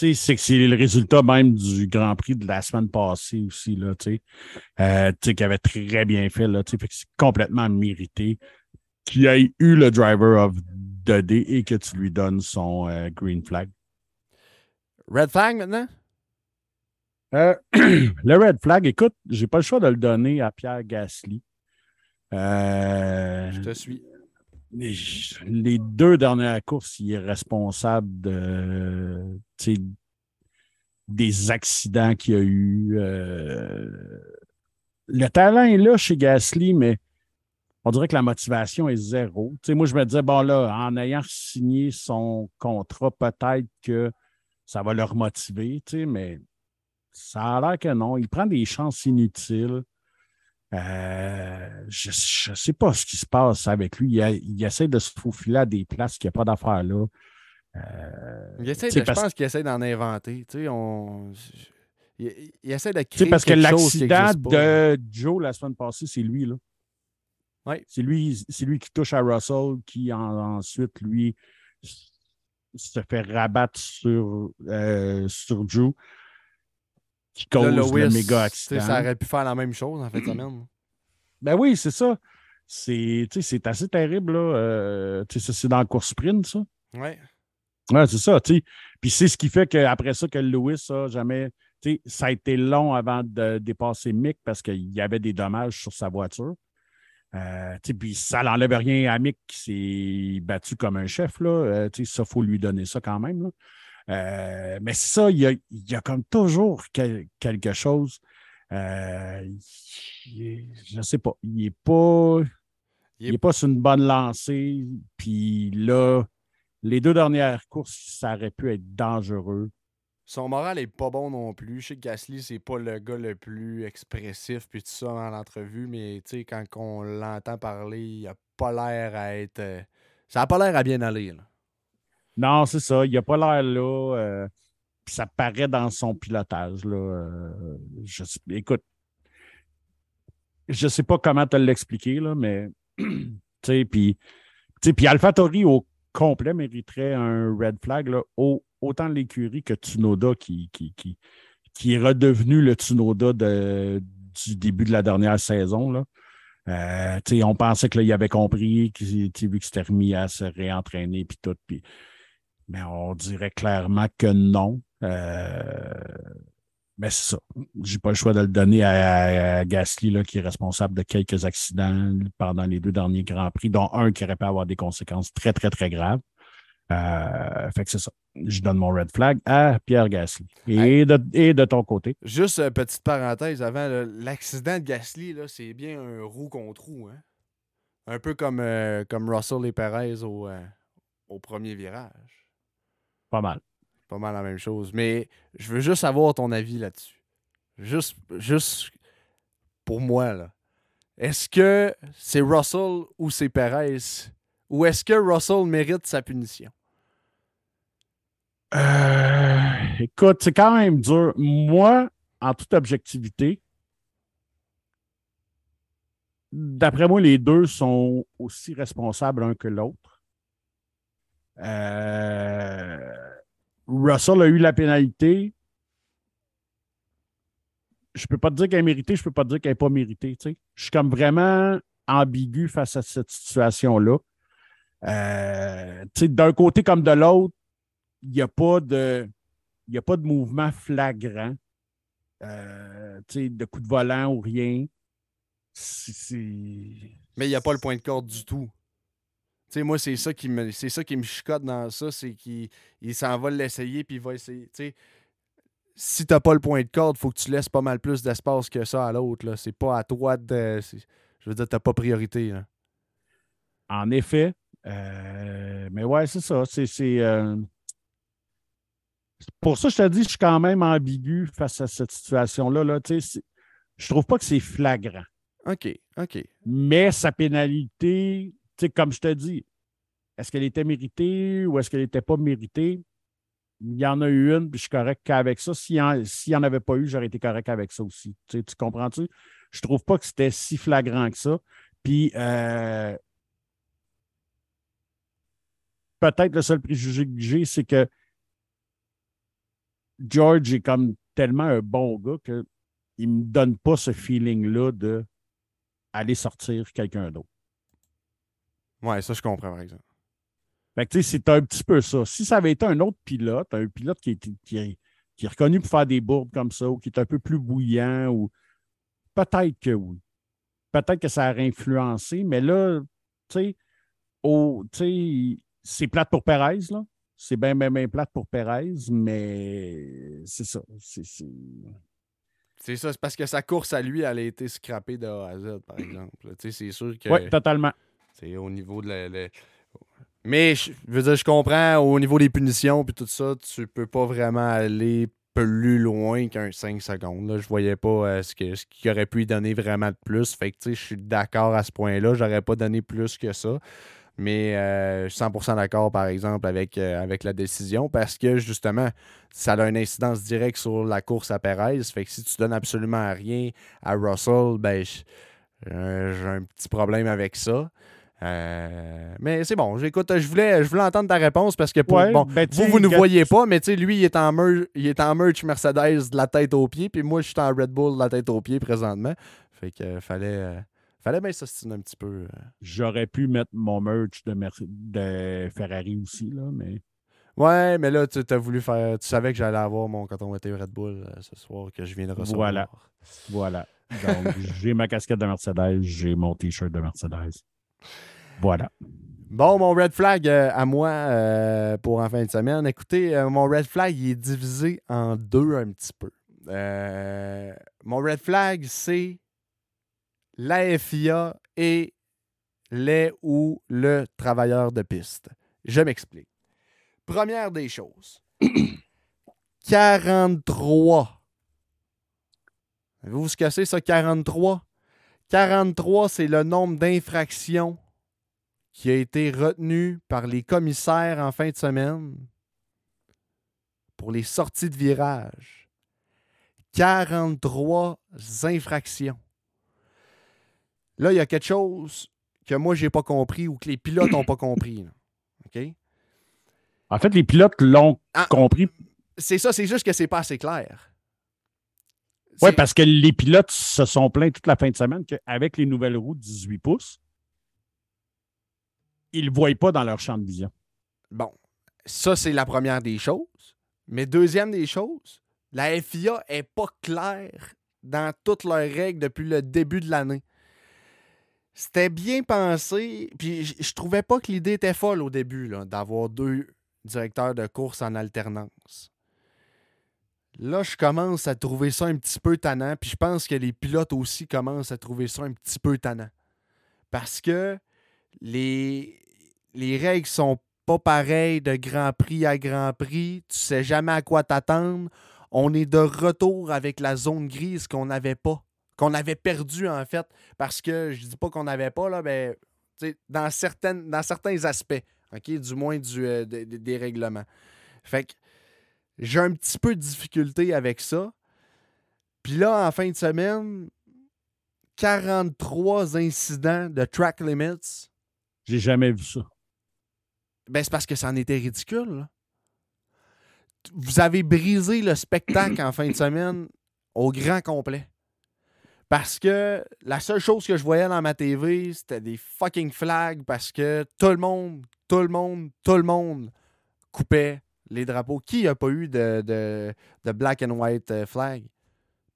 c'est que c'est le résultat même du Grand Prix de la semaine passée aussi, là, tu euh, qui avait très bien fait, là, fait que c'est complètement mérité qu'il ait eu le driver of the day et que tu lui donnes son euh, green flag. Red flag maintenant? Euh, le red flag, écoute, j'ai pas le choix de le donner à Pierre Gasly. Je te suis. Les, deux dernières courses, il est responsable de, des accidents qu'il y a eu. Euh, le talent est là chez Gasly, mais on dirait que la motivation est zéro. moi, je me disais, bon, là, en ayant signé son contrat, peut-être que ça va le remotiver, mais ça a l'air que non. Il prend des chances inutiles. Euh, je ne sais pas ce qui se passe avec lui. Il, essaie de se faufiler à des places qu'il n'y a pas d'affaires là. Euh, il essaie je pense qu'il essaie d'en inventer. On... Il, essaie de créer parce que l'accident de Joe la semaine passée, c'est lui. Là. Ouais. C'est lui, lui qui touche à Russell, qui ensuite, lui, se fait rabattre sur, euh, sur Joe qui cause le méga accident. Ça aurait pu faire la même chose en fait semaine. Ben oui, c'est ça. C'est assez terrible. Là. Euh, c'est dans la course sprint, ça. Oui. Ouais, c'est ça. Puis c'est ce qui fait qu'après ça, que Lewis a jamais. Ça a été long avant de dépasser Mick parce qu'il y avait des dommages sur sa voiture. Euh, puis ça n'enlève rien à Mick qui s'est battu comme un chef. Là. Euh, ça, il faut lui donner ça quand même. Là. Euh, mais ça, il y, a, y a, comme toujours quelque chose. Euh, je ne sais pas. Il n'est pas. Il est pas sur une bonne lancée. Puis là, les deux dernières courses, ça aurait pu être dangereux. Son moral est pas bon non plus. Je sais que Gasly, c'est pas le gars le plus expressif puis tout ça dans l'entrevue, mais quand on l'entend parler, il a pas l'air à être. Euh, ça a pas l'air à bien aller. Non, c'est ça. Il a pas l'air là. Euh, ça paraît dans son pilotage. Là. Euh, je, écoute, je sais pas comment te l'expliquer, là, mais puis, puis AlphaTauri au complet mériterait un red flag, là, autant l'écurie que Tsunoda qui, qui, qui, qui, est redevenu le Tsunoda du début de la dernière saison. Là. Euh, on pensait qu'il avait compris, qu'il s'était remis à se réentraîner puis tout. Mais on dirait clairement que non. Euh, mais c'est ça. J'ai pas le choix de le donner à, Gasly, là, qui est responsable de quelques accidents pendant les deux derniers Grands Prix, dont un qui aurait pu avoir des conséquences très, très, très graves. Euh, fait que c'est ça. Je donne mon red flag à Pierre Gasly. Et, de, et de, ton côté? Juste une petite parenthèse avant, l'accident de Gasly, c'est bien un roue contre roue. Hein? Un peu comme, euh, comme Russell et Perez au, euh, au premier virage. Pas mal pas mal la même chose. Mais je veux juste avoir ton avis là-dessus. Juste, juste pour moi, là. Est-ce que c'est Russell ou c'est Perez? Ou est-ce que Russell mérite sa punition? Euh, écoute, c'est quand même dur. Moi, en toute objectivité, d'après moi, les deux sont aussi responsables l'un que l'autre. Euh, Russell a eu la pénalité. Je peux pas te dire qu'elle est méritée, je peux pas te dire qu'elle n'est pas méritée. Je suis comme vraiment ambigu face à cette situation-là. Euh, d'un côté comme de l'autre, il n'y a pas de. A pas de mouvement flagrant, euh, de coup de volant ou rien. Mais il n'y a pas le point de corde du tout sais, moi, c'est ça qui me c'est ça qui me chicote dans ça, c'est qu'il s'en va l'essayer puis il va essayer. sais si t'as pas le point de corde, faut que tu laisses pas mal plus d'espace que ça à l'autre. C'est pas à toi de. Je veux dire, t'as pas priorité. En effet. Euh, mais ouais, c'est ça. C'est. Euh, pour ça, je te dis, je suis quand même ambigu face à cette situation-là. Là. Je trouve pas que c'est flagrant. OK, OK. Mais sa pénalité, comme je te dis, est-ce qu'elle était méritée ou est-ce qu'elle n'était pas méritée? Il y en a eu une, puis je suis correct qu'avec ça. S'il n'y en, avait pas eu, j'aurais été correct avec ça aussi. Tu, comprends-tu? Je trouve pas que c'était si flagrant que ça. Puis euh, peut-être le seul préjugé que j'ai, c'est que George est comme tellement un bon gars qu'il ne me donne pas ce feeling-là d'aller sortir quelqu'un d'autre. Ouais, ça, je comprends, par exemple. Fait que, tu sais, c'est un petit peu ça. Si ça avait été un autre pilote, un pilote qui est, qui est, reconnu pour faire des bourdes comme ça, ou qui est un peu plus bouillant, ou peut-être que oui. Peut-être que ça aurait influencé, mais là, tu sais, c'est plate pour Perez, là. C'est bien, bien, bien plate pour Perez, mais c'est ça. C'est c'est ça, c'est parce que sa course à lui, elle a été scrappée de A à Z, par exemple. C'est sûr que. Oui, totalement. Au niveau de la. Mais je veux dire, je comprends, au niveau des punitions puis tout ça, tu peux pas vraiment aller plus loin qu'un 5 secondes. Là. Je voyais pas euh, ce qu'il ce qui aurait pu y donner vraiment de plus. Fait que je suis d'accord à ce point-là. J'aurais pas donné plus que ça. Mais euh, je suis 100% d'accord, par exemple, avec, euh, avec la décision parce que justement, ça a une incidence directe sur la course à Perez. Fait que si tu donnes absolument rien à Russell, ben, j'ai un petit problème avec ça. Euh, mais c'est bon, j'écoute, je voulais, je voulais entendre ta réponse parce que bon, ben, vous, vous ne voyez pas, mais lui, il est, en merch, il est en merch Mercedes de la tête aux pieds, puis moi, je suis en Red Bull de la tête aux pieds présentement. Fait que euh, fallait, euh, fallait bien s'ostiner un petit peu. J'aurais pu mettre mon merch de, de Ferrari aussi, là, mais. Ouais, mais là, tu as voulu faire. Tu savais que j'allais avoir mon coton était Red Bull ce soir que je viens de recevoir. Voilà. Voilà. Donc, j'ai ma casquette de Mercedes, j'ai mon t-shirt de Mercedes. Voilà. Bon, mon red flag euh, à moi euh, pour en fin de semaine. Écoutez, euh, mon red flag il est divisé en deux un petit peu. mon red flag, c'est la FIA et les ou le travailleur de piste. Je m'explique. Première des choses. 43. Avez-vous ce que c'est, ça, 43? 43, c'est le nombre d'infractions qui a été retenu par les commissaires en fin de semaine pour les sorties de virage. 43 infractions. Là, il y a quelque chose que moi, je n'ai pas compris ou que les pilotes n'ont pas compris. OK? En fait, les pilotes l'ont Ah. compris. C'est ça, c'est juste que c'est pas assez clair. Oui, parce que les pilotes se sont plaints toute la fin de semaine qu'avec les nouvelles roues de 18 pouces, ils ne voient pas dans leur champ de vision. Bon, ça, c'est la première des choses. Mais deuxième des choses, la FIA est pas claire dans toutes leurs règles depuis le début de l'année. C'était bien pensé, puis je je trouvais pas que l'idée était folle au début, d'avoir deux directeurs de course en alternance. Là, je commence à trouver ça un petit peu tannant, puis je pense que les pilotes aussi commencent à trouver ça un petit peu tannant. Parce que les, les règles sont pas pareilles de Grand Prix à Grand Prix. Tu sais jamais à quoi t'attendre. On est de retour avec la zone grise qu'on n'avait pas, qu'on avait perdu en fait. Parce que je dis pas qu'on n'avait pas, là, mais sais, dans, certaines, dans certains aspects, du moins euh, de- de- des règlements. Fait que j'ai un petit peu de difficulté avec ça. Puis là, en fin de semaine, 43 incidents de track limits. J'ai jamais vu ça. Ben, c'est parce que ça en était ridicule. là. Vous avez brisé le spectacle en fin de semaine au grand complet. Parce que la seule chose que je voyais dans ma TV, c'était des fucking flags parce que tout le monde, tout le monde, tout le monde coupait les drapeaux. Qui a pas eu de, de, de black and white euh, flag?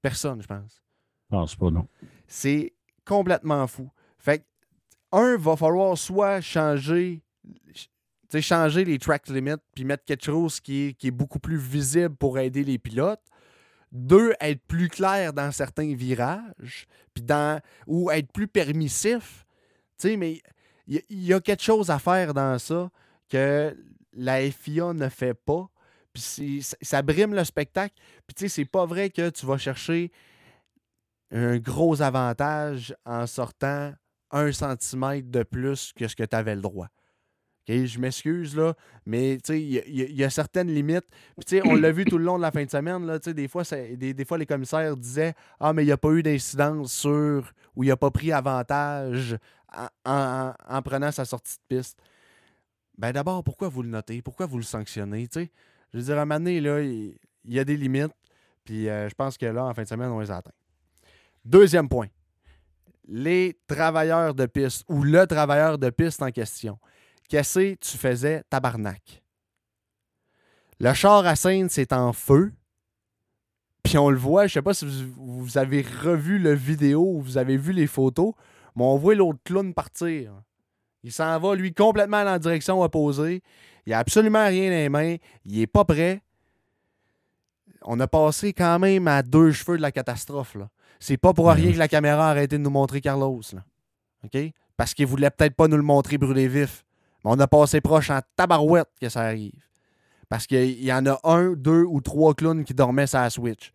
Personne, je pense. Je pense pas, non. C'est complètement fou. Fait que, un, va falloir soit changer, changer les track limits puis mettre quelque chose qui est, qui est beaucoup plus visible pour aider les pilotes. Deux, être plus clair dans certains virages puis dans, ou être plus permissif. Tu sais, mais il y, il y a quelque chose à faire dans ça que la FIA ne fait pas. Puis ça- brime le spectacle. Puis tu sais, c'est pas vrai que tu vas chercher un gros avantage en sortant un centimètre de plus que ce que tu avais le droit. Je m'excuse, mais il y, y a- certaines limites. Puis, on l'a vu tout le long de la fin de semaine. Là, des, fois, les commissaires disaient Ah, mais il n'y a pas eu d'incidence sur ou il n'a pas pris avantage en- en prenant sa sortie de piste. Ben d'abord, pourquoi vous le notez? Pourquoi vous le sanctionnez? Je veux dire, à un moment donné, là, il y, a des limites. Puis euh, je pense que là, en fin de semaine, on les atteint. Deuxième point. Les travailleurs de piste ou le travailleur de piste en question. Qu'est-ce que tu faisais, tabarnak? Le char à scène, c'est en feu. Puis on le voit, je sais pas si vous, vous avez revu le vidéo ou vous avez vu les photos, mais on voit l'autre clown partir. Il s'en va, lui, complètement dans la direction opposée. Il a absolument rien dans les mains. Il est pas prêt. On a passé quand même à deux cheveux de la catastrophe. Là. C'est pas pour Ouais, rien que la caméra a arrêté de nous montrer Carlos. Là. OK? Parce qu'il voulait peut-être pas nous le montrer brûlé vif. Mais on a passé proche en tabarouette que ça arrive. Parce qu'il y en a un, deux ou trois clowns qui dormaient sur la Switch.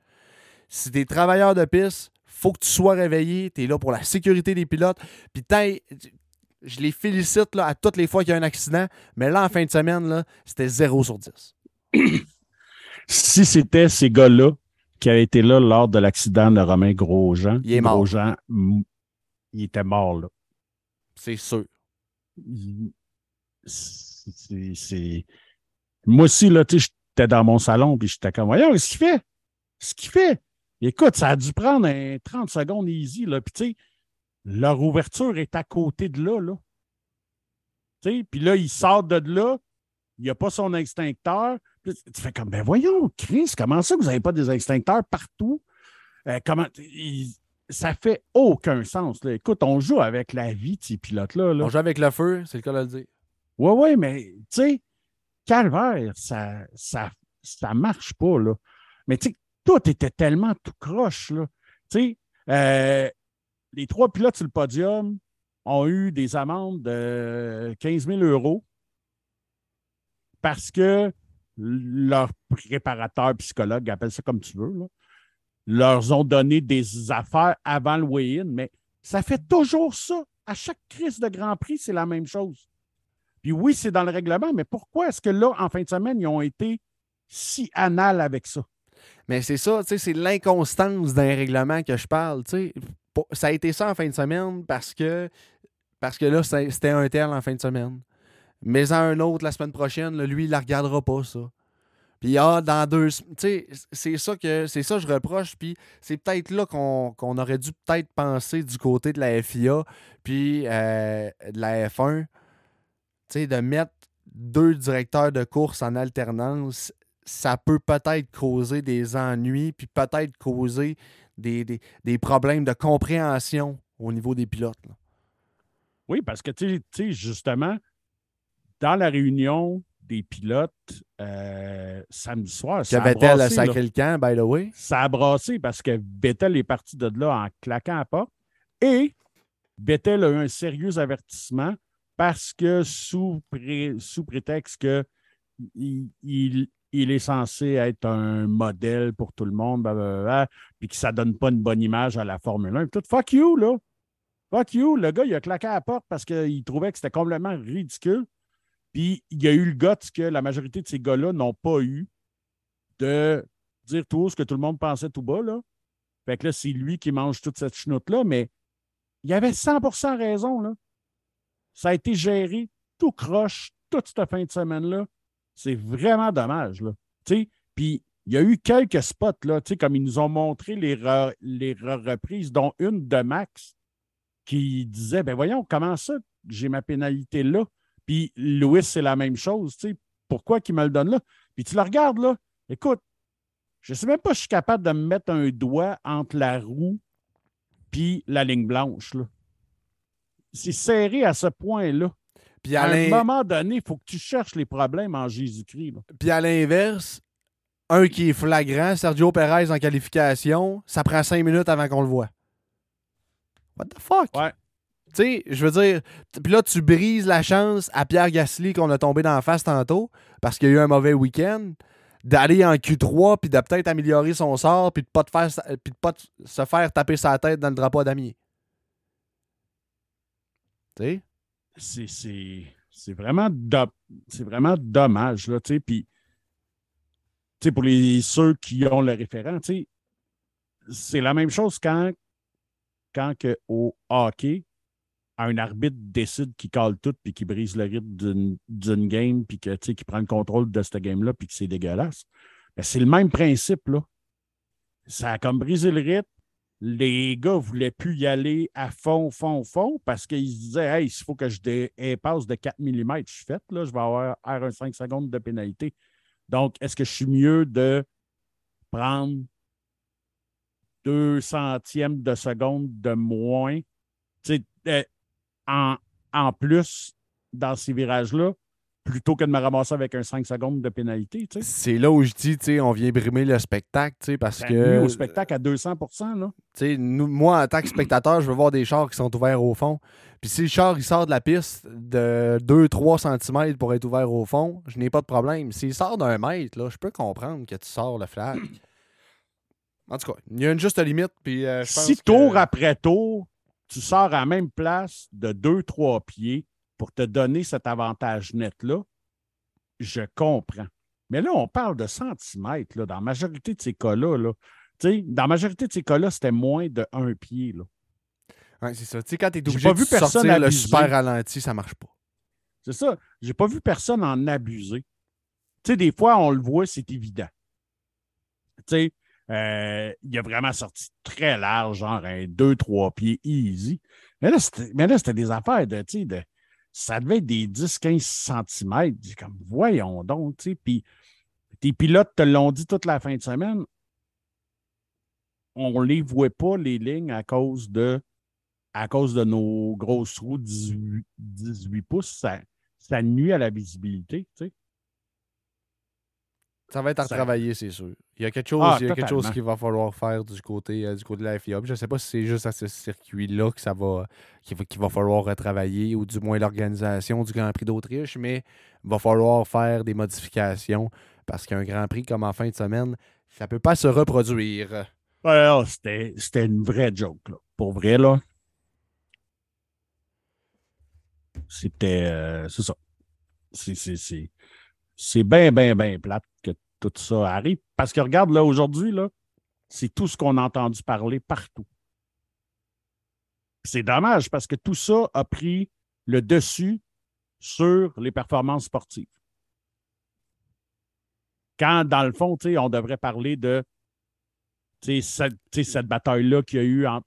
Si t'es travailleur de piste, faut que tu sois réveillé. T'es là pour la sécurité des pilotes. Puis je les félicite là, à toutes les fois qu'il y a un accident. Mais là, en fin de semaine, c'était 0 sur 10. Si c'était ces gars-là qui avaient été là lors de l'accident de Romain Grosjean, Il est mort. Grosjean, il était mort, là. C'est sûr. C'est- Moi aussi, là, tu sais, j'étais dans mon salon, puis j'étais comme, voyons, qu'est-ce qu'il fait? Ce qu'il fait? Écoute, ça a dû prendre un 30 secondes easy, là. Puis, tu sais, leur ouverture est à côté de là, là. Puis là, il sort de là, il n'y a pas son extincteur. Tu fais comme, ben voyons, Chris, comment ça que vous n'avez pas des extincteurs partout? Euh, comment. il- ça fait aucun sens. Là. Écoute, on joue avec la vie de ces pilotes-là. Là. On joue avec le feu, c'est le cas de le dire. Oui, oui, mais tu sais, calvaire, ça, ça, ça marche pas, là. Mais tu sais, tout était tellement tout croche, là. Tu sais, euh, les trois pilotes sur le podium ont eu des amendes de 15 000 euros parce que leur préparateur psychologue, appelle ça comme tu veux, leur ont donné des affaires avant le weigh-in, mais ça fait toujours ça. À chaque crise de Grand Prix, c'est la même chose. Puis oui, c'est dans le règlement, mais pourquoi est-ce que là, en fin de semaine, ils ont été si anal avec ça? Mais c'est ça, c'est l'inconstance d'un règlement que je parle, Ça a été ça en fin de semaine parce que parce que là, c'était un tel en fin de semaine. mais à un autre la semaine prochaine, lui, il ne la regardera pas, ça. Puis ah, dans deux. Tu sais, c'est ça que c'est ça que je reproche. Puis c'est peut-être là qu'on aurait dû peut-être penser du côté de la FIA puis euh, de la F1. Tu sais, de mettre deux directeurs de course en alternance, ça peut peut-être causer des ennuis, puis peut-être causer des, problèmes de compréhension au niveau des pilotes. Oui, parce que, tu sais, justement, dans la réunion des pilotes euh, samedi soir. Que Vettel a sacré le camp, by the way? Ça a brassé parce que Vettel est parti de là en claquant pas. Et Vettel a eu un sérieux avertissement parce que sous, sous prétexte qu'il il, il, est censé être un modèle pour tout le monde, puis que ça ne donne pas une bonne image à la Formule 1. Tout, fuck you, là. Fuck you. Le gars, il a claqué à la porte parce qu'il trouvait que c'était complètement ridicule. Puis il y a eu le goût que la majorité de ces gars-là n'ont pas eu de dire tout ce que tout le monde pensait tout bas. Là. Fait que là, c'est lui qui mange toute cette chenoute-là, mais il avait 100% raison. Là. Ça a été géré tout croche toute cette fin de semaine-là. C'est vraiment dommage. Là. Puis il y a eu quelques spots, là, comme ils nous ont montré les, reprises, dont une de Max, qui disait Ben voyons, comment ça, j'ai ma pénalité là? Puis Louis, c'est la même chose. Pourquoi qu'il me le donne là? Puis tu le regardes là. Écoute, je ne sais même pas si je suis capable de me mettre un doigt entre la roue puis la ligne blanche. C'est serré à ce point-là. Puis à, un moment donné, il faut que tu cherches les problèmes en Jésus-Christ. Puis à l'inverse, un qui est flagrant, Sergio Perez en qualification, ça prend cinq minutes avant qu'on le voit. What the fuck? Ouais. Tu sais, je veux dire, puis là, tu brises la chance à Pierre Gasly qu'on a tombé dans la face tantôt parce qu'il y a eu un mauvais week-end, d'aller en Q3 puis de peut-être améliorer son sort puis de pas te faire puis de pas se faire taper sa tête dans le drapeau damier. Tu sais? C'est vraiment, vraiment dommage, là, pour les, ceux qui ont le référent, c'est la même chose quand, quand que au hockey, un arbitre décide qu'il cale tout puis qu'il brise le rythme d'une game puis qu'il prend le contrôle de cette game-là puis que c'est dégueulasse. C'est le même principe, là. Ça a comme brisé le rythme. Les gars ne voulaient plus y aller à fond, fond, fond parce qu'ils se disaient Hey, il faut que je dépasse de 4 mm, je suis fait, là, je vais avoir R1 secondes de pénalité. Donc, est-ce que je suis mieux de prendre deux centièmes de seconde de moins? Tu sais, en, plus dans ces virages-là plutôt que de me ramasser avec un 5 secondes de pénalité. C'est là où je dis, on vient brimer le spectacle, parce ben, que... au spectacle à 200 là. Nous, moi, en tant que spectateur, je veux voir des chars qui sont ouverts au fond. Puis si le char il sort de la piste de 2-3 cm pour être ouvert au fond, je n'ai pas de problème. S'il sort d'un mètre, là, je peux comprendre que tu sors le flag. En tout cas, il y a une juste limite. Puis, euh, si tour après tour, tu sors à la même place de deux, trois pieds pour te donner cet avantage net-là, je comprends. Mais là, on parle de centimètres. Là, dans la majorité de ces cas-là, là, dans la majorité de ces cas-là, c'était moins de un pied. Là. Oui, c'est ça. Tu sais, quand tu es obligé de sortir le super ralenti, ça marche pas. C'est ça. J'ai pas vu personne en abuser. Tu sais, des fois, on le voit, c'est évident. Tu sais, euh, il a vraiment sorti très large, genre un 2-3 pieds easy. Mais là, c'était des affaires de, de. Ça devait être des 10-15 cm. Comme, voyons donc, tu sais. Puis tes pilotes te l'ont dit toute la fin de semaine. On ne les voit pas, les lignes, à cause de à cause de nos grosses roues 18, 18 pouces. Ça, ça nuit à la visibilité, tu sais. Ça va être à retravailler, c'est sûr. Il y a quelque chose, ah, il y a quelque chose qu'il va falloir faire du côté, euh, du côté de la FIA. Je ne sais pas si c'est juste à ce circuit-là que ça va qu'il va, va, falloir retravailler, ou du moins l'organisation du Grand Prix d'Autriche, mais il va falloir faire des modifications parce qu'un Grand Prix comme en fin de semaine, ça ne peut pas se reproduire. Ouais, c'était une vraie joke, là. Pour vrai, là. C'était. Euh, c'est ça. C'est bien, bien, bien plate que tout ça arrive. Parce que regarde, là, aujourd'hui, là, c'est tout ce qu'on a entendu parler partout. C'est dommage parce que tout ça a pris le dessus sur les performances sportives. Quand, dans le fond, on devrait parler de cette, cette bataille-là qu'il y a eu entre,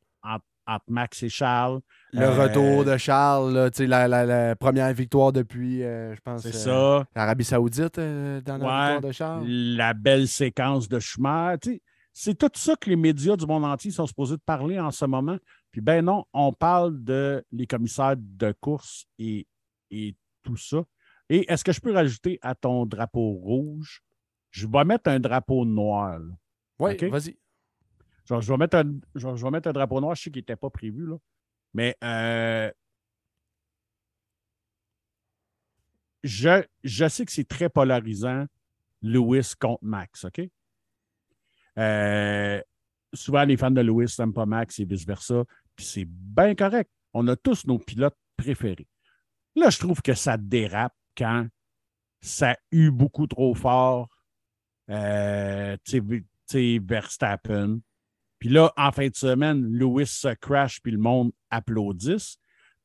Max et Charles. Le retour euh, de Charles, la, la, première victoire depuis, euh, je pense, euh, l'Arabie Saoudite dans la victoire de Charles. La belle séquence de Schumacher. C'est tout ça que les médias du monde entier sont supposés de parler en ce moment. Puis ben non, on parle de les commissaires de course et, et tout ça. Et est-ce que je peux rajouter à ton drapeau rouge? Je vais mettre un drapeau noir. Oui, vas-y. Je, vais mettre un, je, vais mettre un drapeau noir, je sais qu'il n'était pas prévu, là. Mais euh, je, je sais que c'est très polarisant, Lewis contre Max, OK? Euh, souvent, les fans de Lewis n'aiment pas Max et vice-versa. Puis c'est bien correct. On a tous nos pilotes préférés. Là, je trouve que ça dérape quand ça eu beaucoup trop fort. Euh, tu sais, Verstappen. Puis là, en fin de semaine, Lewis se crash, puis le monde applaudisse.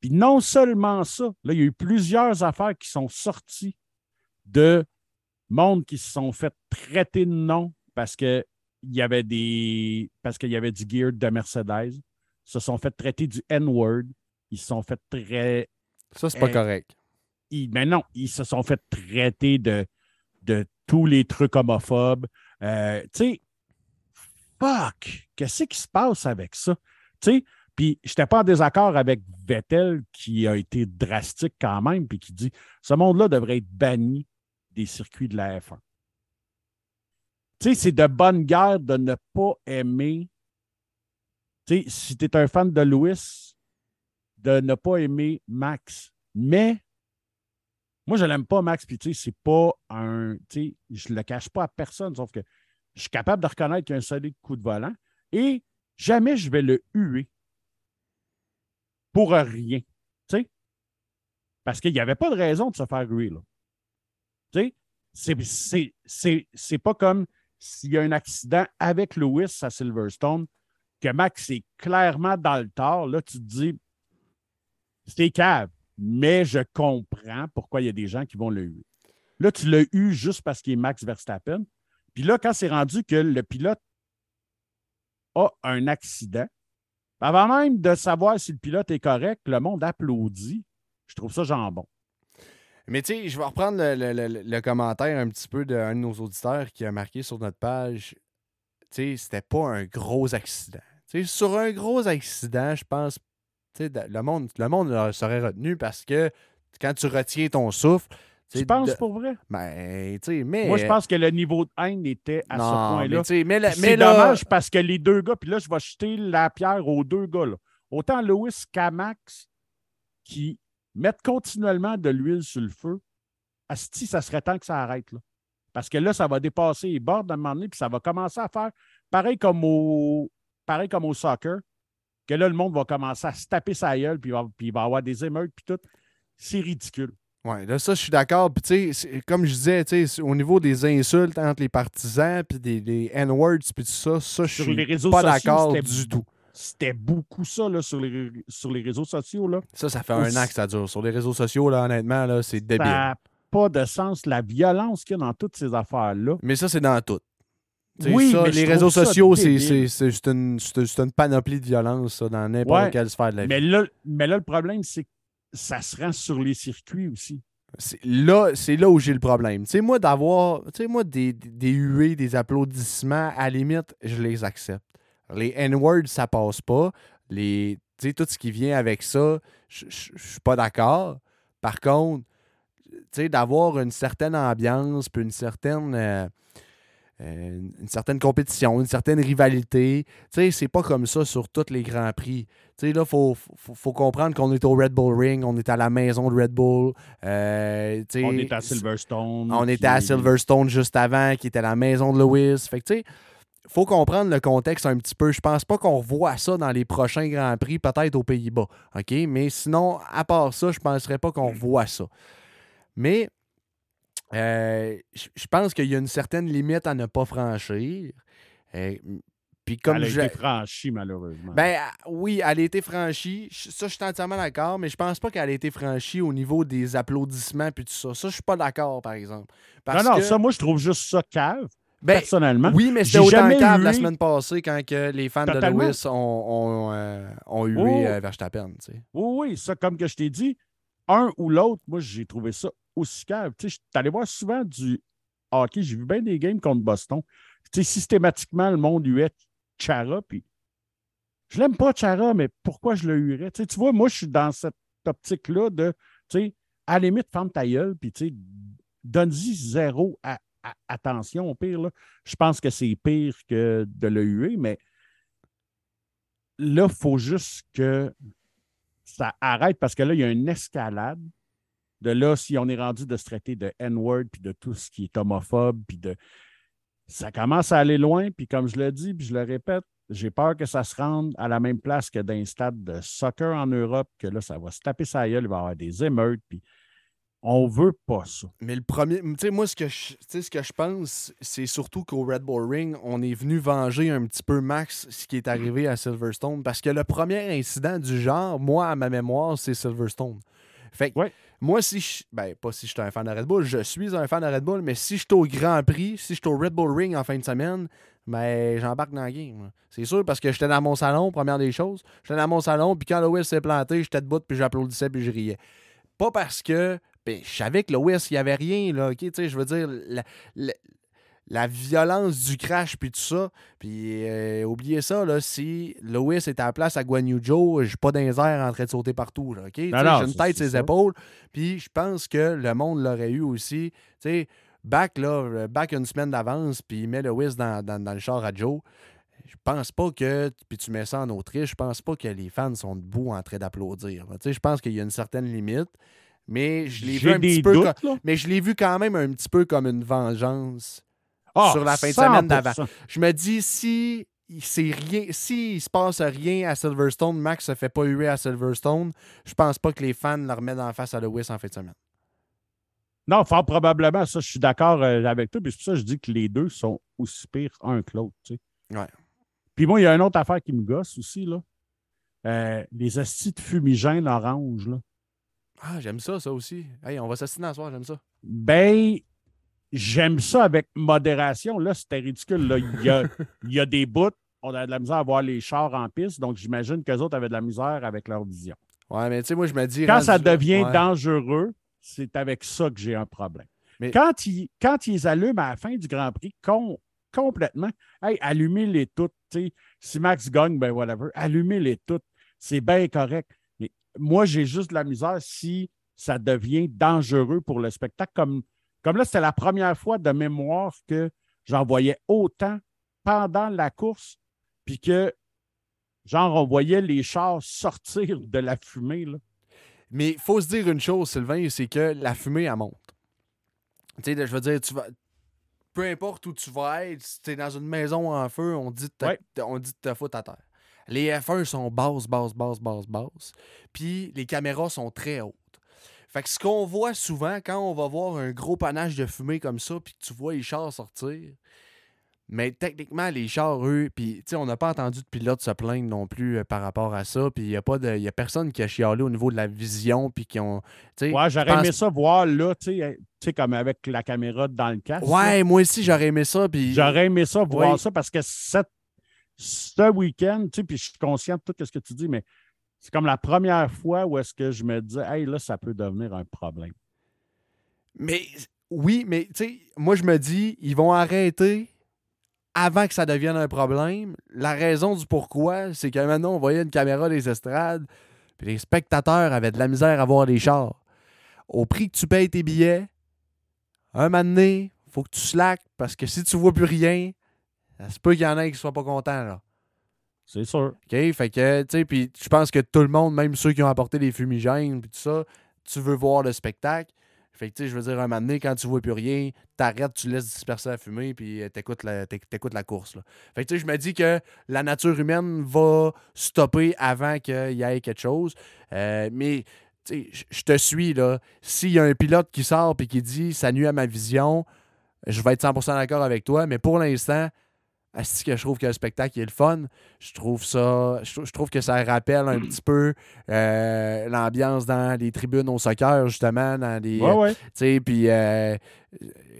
Puis non seulement ça, là, il y a eu plusieurs affaires qui sont sorties de monde qui se sont fait traiter de nom parce que il y avait des parce qu'il y avait du gear de Mercedes, se sont fait traiter du N-word, ils se sont fait très Ça c'est pas correct. Ils, mais non, ils se sont fait traiter de, de tous les trucs homophobes. Euh, tu sais, fuck, qu'est-ce qui se passe avec ça? Tu sais, puis je n'étais pas en désaccord avec Vettel qui a été drastique quand même, puis qui dit ce monde-là devrait être banni des circuits de la F1. Tu sais, c'est de bonne guerre de ne pas aimer. Tu sais, si tu es un fan de Lewis, de ne pas aimer Max. Mais moi, je l'aime pas, Max, puis tu sais, c'est pas un. Tu sais, je le cache pas à personne, sauf que je suis capable de reconnaître qu'il y a un solide coup de volant et jamais je vais le huer pour rien. Tu sais? Parce qu'il n'y avait pas de raison de se faire huer. C'est pas comme s'il y a un accident avec Lewis à Silverstone, que Max est clairement dans le tort, là, tu te dis, c'est cave, mais je comprends pourquoi il y a des gens qui vont le huer. Là, tu l'as eu juste parce qu'il est Max Verstappen. Puis là, quand c'est rendu que le pilote a un accident, avant même de savoir si le pilote est correct, le monde applaudit. Je trouve ça jambon. Mais tu sais, je vais reprendre le, commentaire un petit peu d'un de nos auditeurs qui a marqué sur notre page. Tu sais, c'était pas un gros accident. Sur un gros accident, je pense, tu sais, le monde, le monde serait retenu parce que quand tu retiens ton souffle, tu penses pour vrai? Ben, tu sais, mais. Moi, je pense que le niveau de haine était à ce point-là. Mais, c'est dommage parce que les deux gars, puis là, je vais jeter la pierre aux deux gars. Là. Autant Lewis qu'Amax qui mettre continuellement de l'huile sur le feu, Asti, ça serait temps que ça arrête. Là. Parce que là, ça va dépasser les bords d'un moment donné, puis ça va commencer à faire pareil comme au, pareil comme au soccer, que là, le monde va commencer à se taper sa gueule, puis il va, puis il va avoir des émeutes, puis tout. C'est ridicule. Oui, là, ça, je suis d'accord. Puis, tu sais, comme je disais, tu sais, au niveau des insultes entre les partisans, puis des, N-words, puis tout ça, ça, je suis pas d'accord du tout. C'était beaucoup ça là, sur, les, sur les réseaux sociaux. Là. Ça, ça fait un an que ça dure. Sur les réseaux sociaux, là, honnêtement, là, c'est débile. Ça n'a pas de sens, la violence qu'il y a dans toutes ces affaires-là. Mais ça, c'est dans tout. oui, mais les réseaux sociaux, c'est juste une, une, panoplie de violence ça, dans n'importe quelle sphère de la vie. Mais là, mais là le problème, c'est que ça se rend sur les circuits aussi. Là, c'est là où j'ai le problème. Tu sais, moi, d'avoir, tu sais, des, des huées, des applaudissements, à la limite, je les accepte. Les N-words, ça passe pas. Les, tout ce qui vient avec ça, je suis pas d'accord. Par contre, d'avoir une certaine ambiance, puis une certaine, euh, euh, une certaine compétition, une certaine rivalité, c'est pas comme ça sur tous les grands prix. là, il faut, faut, comprendre qu'on est au Red Bull Ring, on est à la maison de Red Bull. Euh, on est à Silverstone. On était à Silverstone juste avant, qui était la maison de Lewis. Fait que, tu sais, faut comprendre le contexte un petit peu. Je pense pas qu'on voit ça dans les prochains Grands Prix, peut-être aux Pays-Bas. OK? Mais sinon, à part ça, je ne penserais pas qu'on voit ça. Mais euh, je pense qu'il y a une certaine limite à ne pas franchir. Euh, Puis comme Elle a je- été franchie, malheureusement. Ben ah, oui, elle a été franchie. Ça, je suis entièrement d'accord, mais je pense pas qu'elle a été franchie au niveau des applaudissements puis tout ça. Ça, je suis pas d'accord, par exemple. Parce non, non, que- ça, moi, je trouve juste ça cave, ben, personnellement. oui, mais c'était autant cave la hué. semaine passée quand que les fans Totalement. de Lewis ont, ont, euh, ont hué Oh. euh, Verstappen. tu sais. Oui, oui, ça, comme que je t'ai dit, un ou l'autre, moi, j'ai trouvé ça aussi cave. Tu sais, allé voir souvent du hockey, j'ai vu bien des games contre Boston. Tu sais, systématiquement, le monde huait Chara, puis je l'aime pas, Chara, mais pourquoi je le huerais? Tu vois, moi, je suis dans cette optique-là de, tu sais, à la limite, ferme ta gueule, puis tu sais, donne-y zéro attention, au pire. Je pense que c'est pire que de le huer, mais là, il faut juste que ça arrête parce que là, il y a une escalade. De là, si on est rendu de se traiter de N-word, puis de tout ce qui est homophobe, puis de. Ça commence à aller loin, puis comme je le dis, puis je le répète, j'ai peur que ça se rende à la même place que dans un stade de soccer en Europe, que là, ça va se taper sa gueule, il va y avoir des émeutes, puis on veut pas ça. Mais le premier, tu sais, moi, ce que je, ce que je pense, c'est surtout qu'au Red Bull Ring, on est venu venger un petit peu Max ce qui est arrivé à Silverstone. Parce que le premier incident du genre, moi, à ma mémoire, c'est Silverstone. Fait que Ouais. moi, si je. Ben, pas si je suis un fan de Red Bull, je suis un fan de Red Bull, mais si je suis au Grand Prix, si je suis au Red Bull Ring en fin de semaine, ben, j'embarque dans la game. C'est sûr, parce que j'étais dans mon salon, première des choses. J'étais dans mon salon, puis quand Lewis s'est planté, j'étais debout, puis j'applaudissais, puis je riais. Pas parce que. Ben, je savais que Lewis, il n'y avait rien, là, OK? Tu sais, je veux dire, la, la- la violence du crash, puis tout ça. Puis, euh, oubliez ça, là, si Lewis était à la place à Guan Joe, je suis pas dans les airs en train de sauter partout, là, non, J'ai une tête ses ça. épaules, puis je pense que le monde l'aurait eu aussi. Tu sais, back, là, euh, back une semaine d'avance, puis il met Lewis dans, dans, dans le char à Joe. Je pense pas que, puis tu mets ça en Autriche, je pense pas que les fans sont debout en train d'applaudir. là. Tu sais, je pense qu'il y a une certaine limite, mais je l'ai vu un petit peu doutes, co- là. mais je l'ai vu quand même un petit peu comme une vengeance Ah, sur la fin de semaine 100%. d'avant. Je me dis, si il s'est rien, si il se passe rien à Silverstone, Max se fait pas huer à Silverstone, je pense pas que les fans le remettent en face à Lewis en fin de semaine. Non, fort probablement, ça, je suis d'accord euh, avec toi. Puis c'est pour ça que je dis que les deux sont aussi pires un que l'autre. tu sais. Ouais. Puis moi, il y a une autre affaire qui me gosse aussi, là. Euh, les astis de fumigène orange, là. Ah, j'aime ça, ça aussi. Hey, on va s'assiner à soir, j'aime ça. Ben, j'aime ça avec modération. Là, c'était ridicule. Là. Il, y a, il y a des bouts, on a de la misère à voir les chars en piste, donc j'imagine qu'eux autres avaient de la misère avec leur vision. Ouais, mais tu sais, moi, je me dis. Quand ça devient ouais. dangereux, c'est avec ça que j'ai un problème. Mais- Quand, ils, quand ils allument à la fin du Grand Prix, com- complètement, hey, allumez-les toutes. tu sais. Si Max gagne, ben whatever, allumez-les toutes. C'est bien correct. Mais moi, j'ai juste de la misère si ça devient dangereux pour le spectacle. Comme, comme là, c'était la première fois de mémoire que j'en voyais autant pendant la course, puis que, genre, on voyait les chars sortir de la fumée. Là. Mais il faut se dire une chose, Sylvain, c'est que la fumée, elle monte. Tu sais, je veux dire, tu vas. Peu importe où tu vas être, si tu es dans une maison en feu, on dit de Ouais. on dit te foutre à terre. Les F1 sont basses, basses, basses, basses, basses. Puis les caméras sont très hautes. Fait que ce qu'on voit souvent, quand on va voir un gros panache de fumée comme ça, puis que tu vois les chars sortir, mais techniquement, les chars, eux, puis tu sais, on n'a pas entendu de pilote se plaindre non plus euh, par rapport à ça, puis il n'y a, pas de- y a personne qui a chialé au niveau de la vision, puis qui ont. Ouais, j'aurais pense- aimé ça voir là, tu sais, tu sais, comme avec la caméra dans le casque. là. Ouais, moi aussi, j'aurais aimé ça, puis. J'aurais aimé ça, voir ça, parce que cette- ce week-end, tu sais, puis je suis conscient de tout ce que tu dis, mais c'est comme la première fois où est-ce que je me disais, hey, là, ça peut devenir un problème. Mais oui, mais tu sais, moi je me dis, ils vont arrêter avant que ça devienne un problème. La raison du pourquoi, c'est que maintenant on voyait une caméra des estrades, puis les spectateurs avaient de la misère à voir les chars. Au prix que tu payes tes billets, un moment donné, faut que tu slack parce que si tu vois plus rien, ça se peut qu'il y en ait qui soient pas contents là. C'est sûr. OK? Fait que, tu sais, puis je pense que tout le monde, même ceux qui ont apporté des fumigènes, puis tout ça, tu veux voir le spectacle. Fait que, tu sais, je veux dire, un moment donné, quand tu vois plus rien, t'arrêtes, tu laisses disperser la fumée, puis euh, t'écoutes la, t'éc- t'écoutes la course. Fait que, tu sais, je me dis que la nature humaine va stopper avant qu'il y ait quelque chose. Euh, mais, tu sais, je- te suis, là. S'il y a un pilote qui sort et qui dit « ça nuit à ma vision », je vais être 100% d'accord avec toi, mais pour l'instant, est-ce que je trouve que le spectacle est le fun? Je trouve ça. Je, trouve que ça rappelle un petit peu euh, l'ambiance dans les tribunes au soccer, justement. Dans les, ouais, ouais. Tu sais, puis. Euh,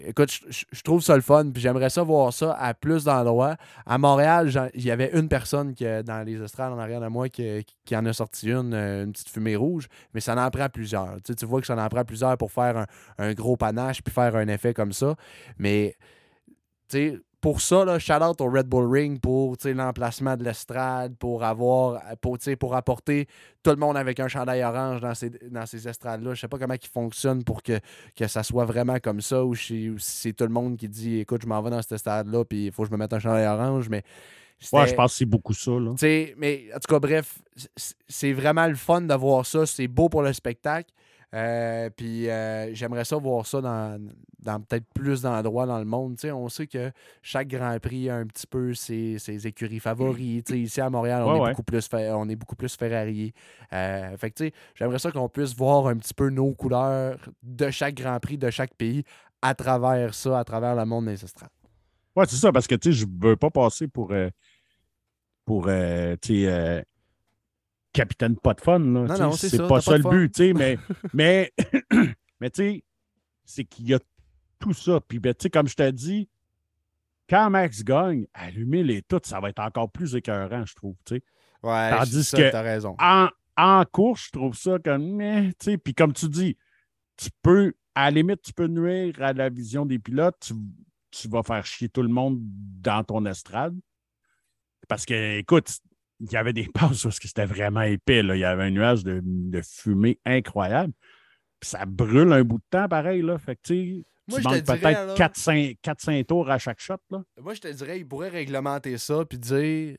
écoute, je, trouve ça le fun. Puis j'aimerais ça voir ça à plus d'endroits. À Montréal, il y avait une personne qui, dans les estrades en arrière de moi qui, en a sorti une, euh, une petite fumée rouge, mais ça en prend plusieurs. Tu, tu vois que ça en prend plusieurs pour faire un, un gros panache puis faire un effet comme ça. Mais. Tu sais, pour ça, là, shout out au Red Bull Ring pour l'emplacement de l'estrade, pour avoir pour, pour apporter tout le monde avec un chandail orange dans ces, dans ces estrades-là. Je sais pas comment ils fonctionnent pour que, que ça soit vraiment comme ça ou si c'est tout le monde qui dit écoute, je m'en vais dans cet stade-là, puis il faut que je me mette un chandail orange. Mais Ouais, je pense que c'est beaucoup ça. Là. Mais en tout cas, bref, c'est vraiment le fun de voir ça. C'est beau pour le spectacle. Euh, puis euh, j'aimerais ça voir ça dans, dans peut-être plus d'endroits dans le monde. on sait que chaque Grand Prix a un petit peu ses, ses écuries favoris. ici à Montréal, on, est Beaucoup plus, on est beaucoup plus Ferrari. Euh, fait j'aimerais ça qu'on puisse voir un petit peu nos couleurs de chaque Grand Prix, de chaque pays, à travers ça, à travers le monde ancestral. Ouais, c'est ça, parce que je ne veux pas passer pour, pour capitaine pas de fun. Là, non, c'est pas ça le but, mais, mais, mais tu sais, c'est qu'il y a tout ça. Puis, ben, comme je t'ai dit, quand Max gagne, allumer les toutes, ça va être encore plus écœurant, je trouve. sais. Ouais, Tandis que as raison. En, en course, je trouve ça comme. sais, puis comme tu dis, tu peux, à la limite, tu peux nuire à la vision des pilotes. Tu, tu vas faire chier tout le monde dans ton estrade. Parce que, écoute, il y avait des passes parce que c'était vraiment épais. Là. Il y avait un nuage de, fumée incroyable. Puis ça brûle un bout de temps, pareil. Là. Fait que, tu manques peut-être 4-5 tours à chaque shot. Là. Moi, je te dirais, il pourrait réglementer ça puis dire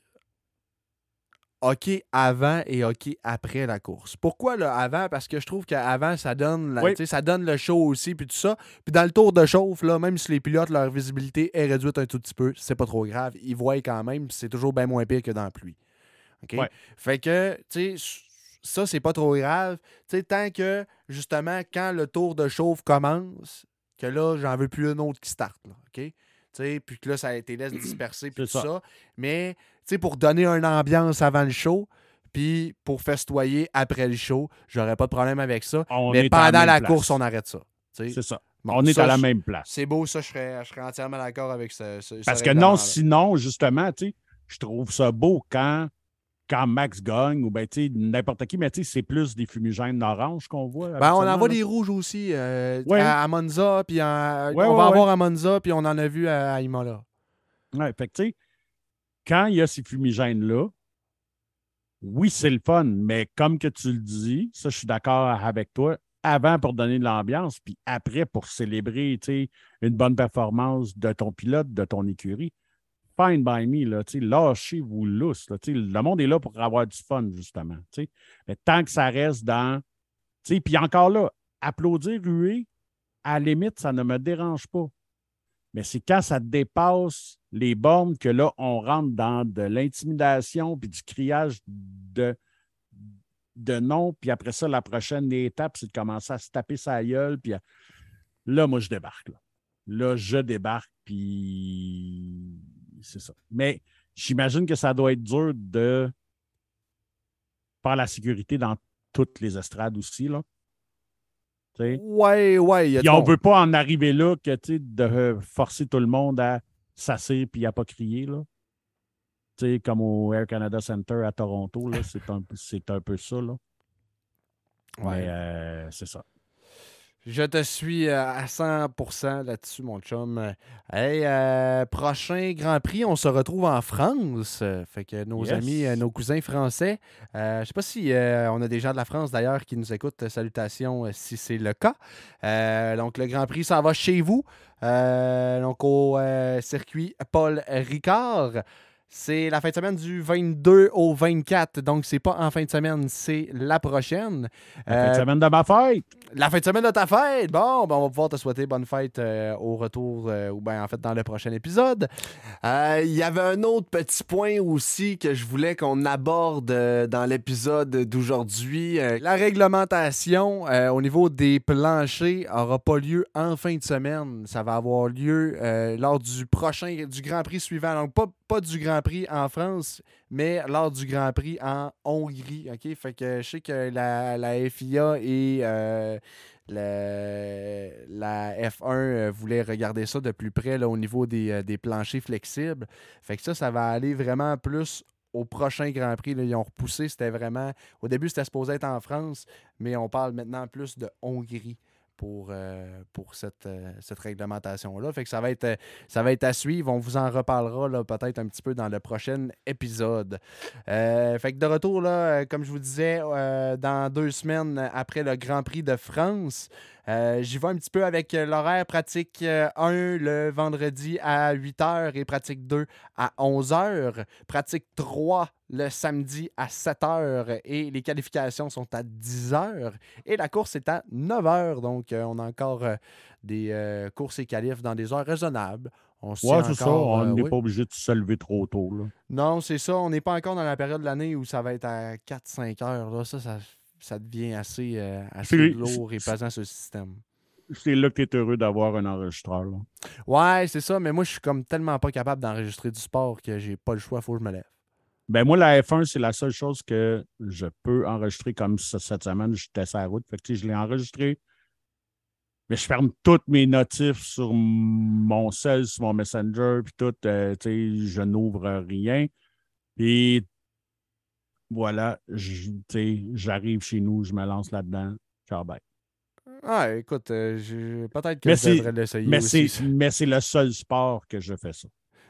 OK avant et OK après la course. Pourquoi le avant? Parce que je trouve qu'avant, ça donne ça donne le show aussi, puis tout ça. Puis dans le tour de chauffe, là, même si les pilotes, leur visibilité est réduite un tout petit peu, c'est pas trop grave. Ils voient quand même, c'est toujours bien moins pire que dans la pluie. Fait que, tu sais, ça, c'est pas trop grave. Tu sais, tant que, justement, quand le tour de chauffe commence, que là, j'en veux plus un autre qui starte, là, OK? sais, puis que là, ça a été laissé disperser, puis tout ça. Mais, tu sais, pour donner une ambiance avant le show, puis pour festoyer après le show, j'aurais pas de problème avec ça. mais pendant la, course, on arrête ça. C'est ça. on est à la même place. C'est beau, ça, je serais, je serais entièrement d'accord avec ça. Parce que non, sinon, justement, tu sais, je trouve ça beau quand quand Max gagne, ou ben, n'importe qui, mais c'est plus des fumigènes orange qu'on voit. Ben, on en voit des rouges aussi euh, à, Monza, puis on va avoir à Monza, puis on en a vu à, Imola. Oui, fait que tu sais, quand il y a ces fumigènes-là, oui, c'est le fun, mais comme que tu le dis, ça, je suis d'accord avec toi, avant pour donner de l'ambiance, puis après pour célébrer une bonne performance de ton pilote, de ton écurie by me, lâchez-vous lousse. Là, le monde est là pour avoir du fun, justement. Mais tant que ça reste dans. Puis encore là, applaudir ruer, à la limite, ça ne me dérange pas. Mais c'est quand ça dépasse les bornes que là, on rentre dans de l'intimidation puis du criage de, de non. Puis après ça, la prochaine étape, c'est de commencer à se taper sa gueule. Puis là, moi, je débarque. Là, là je débarque. Puis c'est ça. Mais j'imagine que ça doit être dur de faire la sécurité dans toutes les estrades aussi, là. ouais, ouais. Et on ne veut pas en arriver là que de forcer tout le monde à s'asseoir et à pas crier. Là. comme au Air Canada Center à Toronto, c'est un, un, peu ça. Là. Ouais. Euh, c'est ça. Je te suis euh, à 100% là-dessus, mon chum. Hey, euh, prochain Grand Prix, on se retrouve en France. Fait que nos amis, euh, nos cousins français, je sais pas si on a des gens de la France d'ailleurs qui nous écoutent. Salutations si c'est le cas. donc, le Grand Prix s'en va chez vous. donc, au circuit Paul Ricard. C'est la fin de semaine du 22 au 24. Donc, c'est pas en fin de semaine, c'est la prochaine. La fin de semaine de ma fête. La fin de semaine de ta fête. Bon, ben, on va pouvoir te souhaiter bonne fête euh, au retour, euh, ou bien en fait dans le prochain épisode. Euh, Il y avait un autre petit point aussi que je voulais qu'on aborde euh, dans l'épisode d'aujourd'hui. Euh, La réglementation euh, au niveau des planchers n'aura pas lieu en fin de semaine. Ça va avoir lieu euh, lors du prochain, du Grand Prix suivant. Donc, pas, pas du Grand Prix en France, mais lors du Grand Prix en Hongrie. OK? Fait que je sais que la, la FIA et euh, la F1 euh, voulaient regarder ça de plus près là, au niveau des, euh, des planchers flexibles. Fait que ça, ça va aller vraiment plus au prochain Grand Prix. là. Ils ont repoussé, c'était vraiment. Au début, c'était supposé être en France, mais on parle maintenant plus de Hongrie pour, euh, pour cette, euh, cette réglementation-là. Fait que ça va, être, euh, ça va être à suivre. On vous en reparlera peut-être un petit peu dans le prochain épisode. Fait que de retour, là, comme je vous disais, dans deux semaines après le Grand Prix de France, euh, J'y vais un petit peu avec euh, l'horaire pratique euh, 1 le vendredi à 8h et pratique 2 à 11h. Pratique 3 le samedi à 7h et les qualifications sont à 10h. Et la course est à 9h. Donc, euh, on a encore euh, des euh, courses et qualifs dans des heures raisonnables. On se Ouais, c'est ça. On euh, n'est oui. pas obligé de se lever trop tôt. Là. Non, c'est ça. On n'est pas encore dans la période de l'année où ça va être à 4-5 heures. Là. Ça, ça, ça devient assez, euh, assez lourd et pesant sur le système. C'est là que tu es heureux d'avoir un enregistreur. Là. Ouais, c'est ça, mais moi, je suis comme tellement pas capable d'enregistrer du sport que j'ai pas le choix, faut que je me lève. Ben moi, la F1, c'est la seule chose que je peux enregistrer comme ça, cette semaine. J'étais sur la route. Fait que, je l'ai enregistré. Mais je ferme toutes mes notifs sur mon cell, sur mon Messenger, puis tout. euh, tu sais, je n'ouvre rien. Puis voilà, je- tu sais, j'arrive chez nous, je me lance là-dedans. Ciao, bye. Ah, écoute, euh, peut-être que Mais je devrais l'essayer Mais c'est, le seul sport que je fais ça.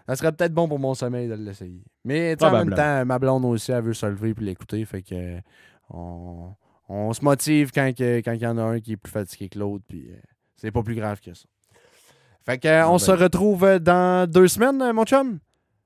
Ça serait peut-être bon pour mon sommeil de l'essayer. Mais en même temps, ma blonde aussi, elle veut se lever et l'écouter. Fait que on, on se motive quand que- quand il y en a un qui est plus fatigué que l'autre. Puis euh, c'est pas plus grave que ça. Fait que euh, on ben. se retrouve euh, dans deux semaines, mon chum?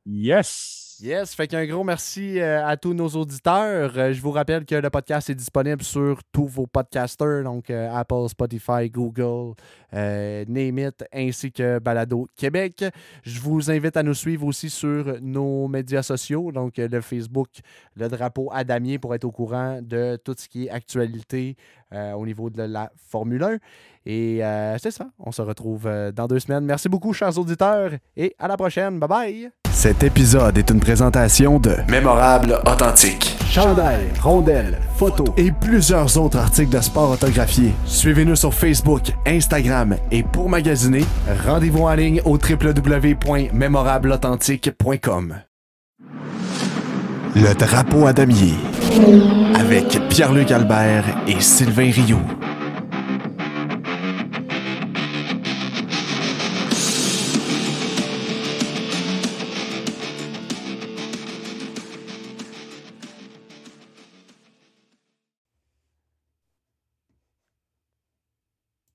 Yes! Yes, fait qu'un gros merci euh, à tous nos auditeurs. Euh, je vous rappelle que le podcast est disponible sur tous vos podcasters, donc euh, Apple, Spotify, Google, euh, Name It, ainsi que Balado Québec. Je vous invite à nous suivre aussi sur nos médias sociaux, donc le Facebook, le drapeau à pour être au courant de tout ce qui est actualité au niveau de la Formule 1. Et c'est ça, on se retrouve dans deux semaines. Merci beaucoup, chers auditeurs, et à la prochaine. Bye bye! Cet épisode est une présentation de Mémorable Authentique. Chandail, rondelles, photos et plusieurs autres articles de sport autographiés. Suivez-nous sur Facebook, Instagram et pour magasiner, rendez-vous en ligne au www.mémorableauthentique.com. Le drapeau à damier avec Pierre-Luc Albert et Sylvain Rioux.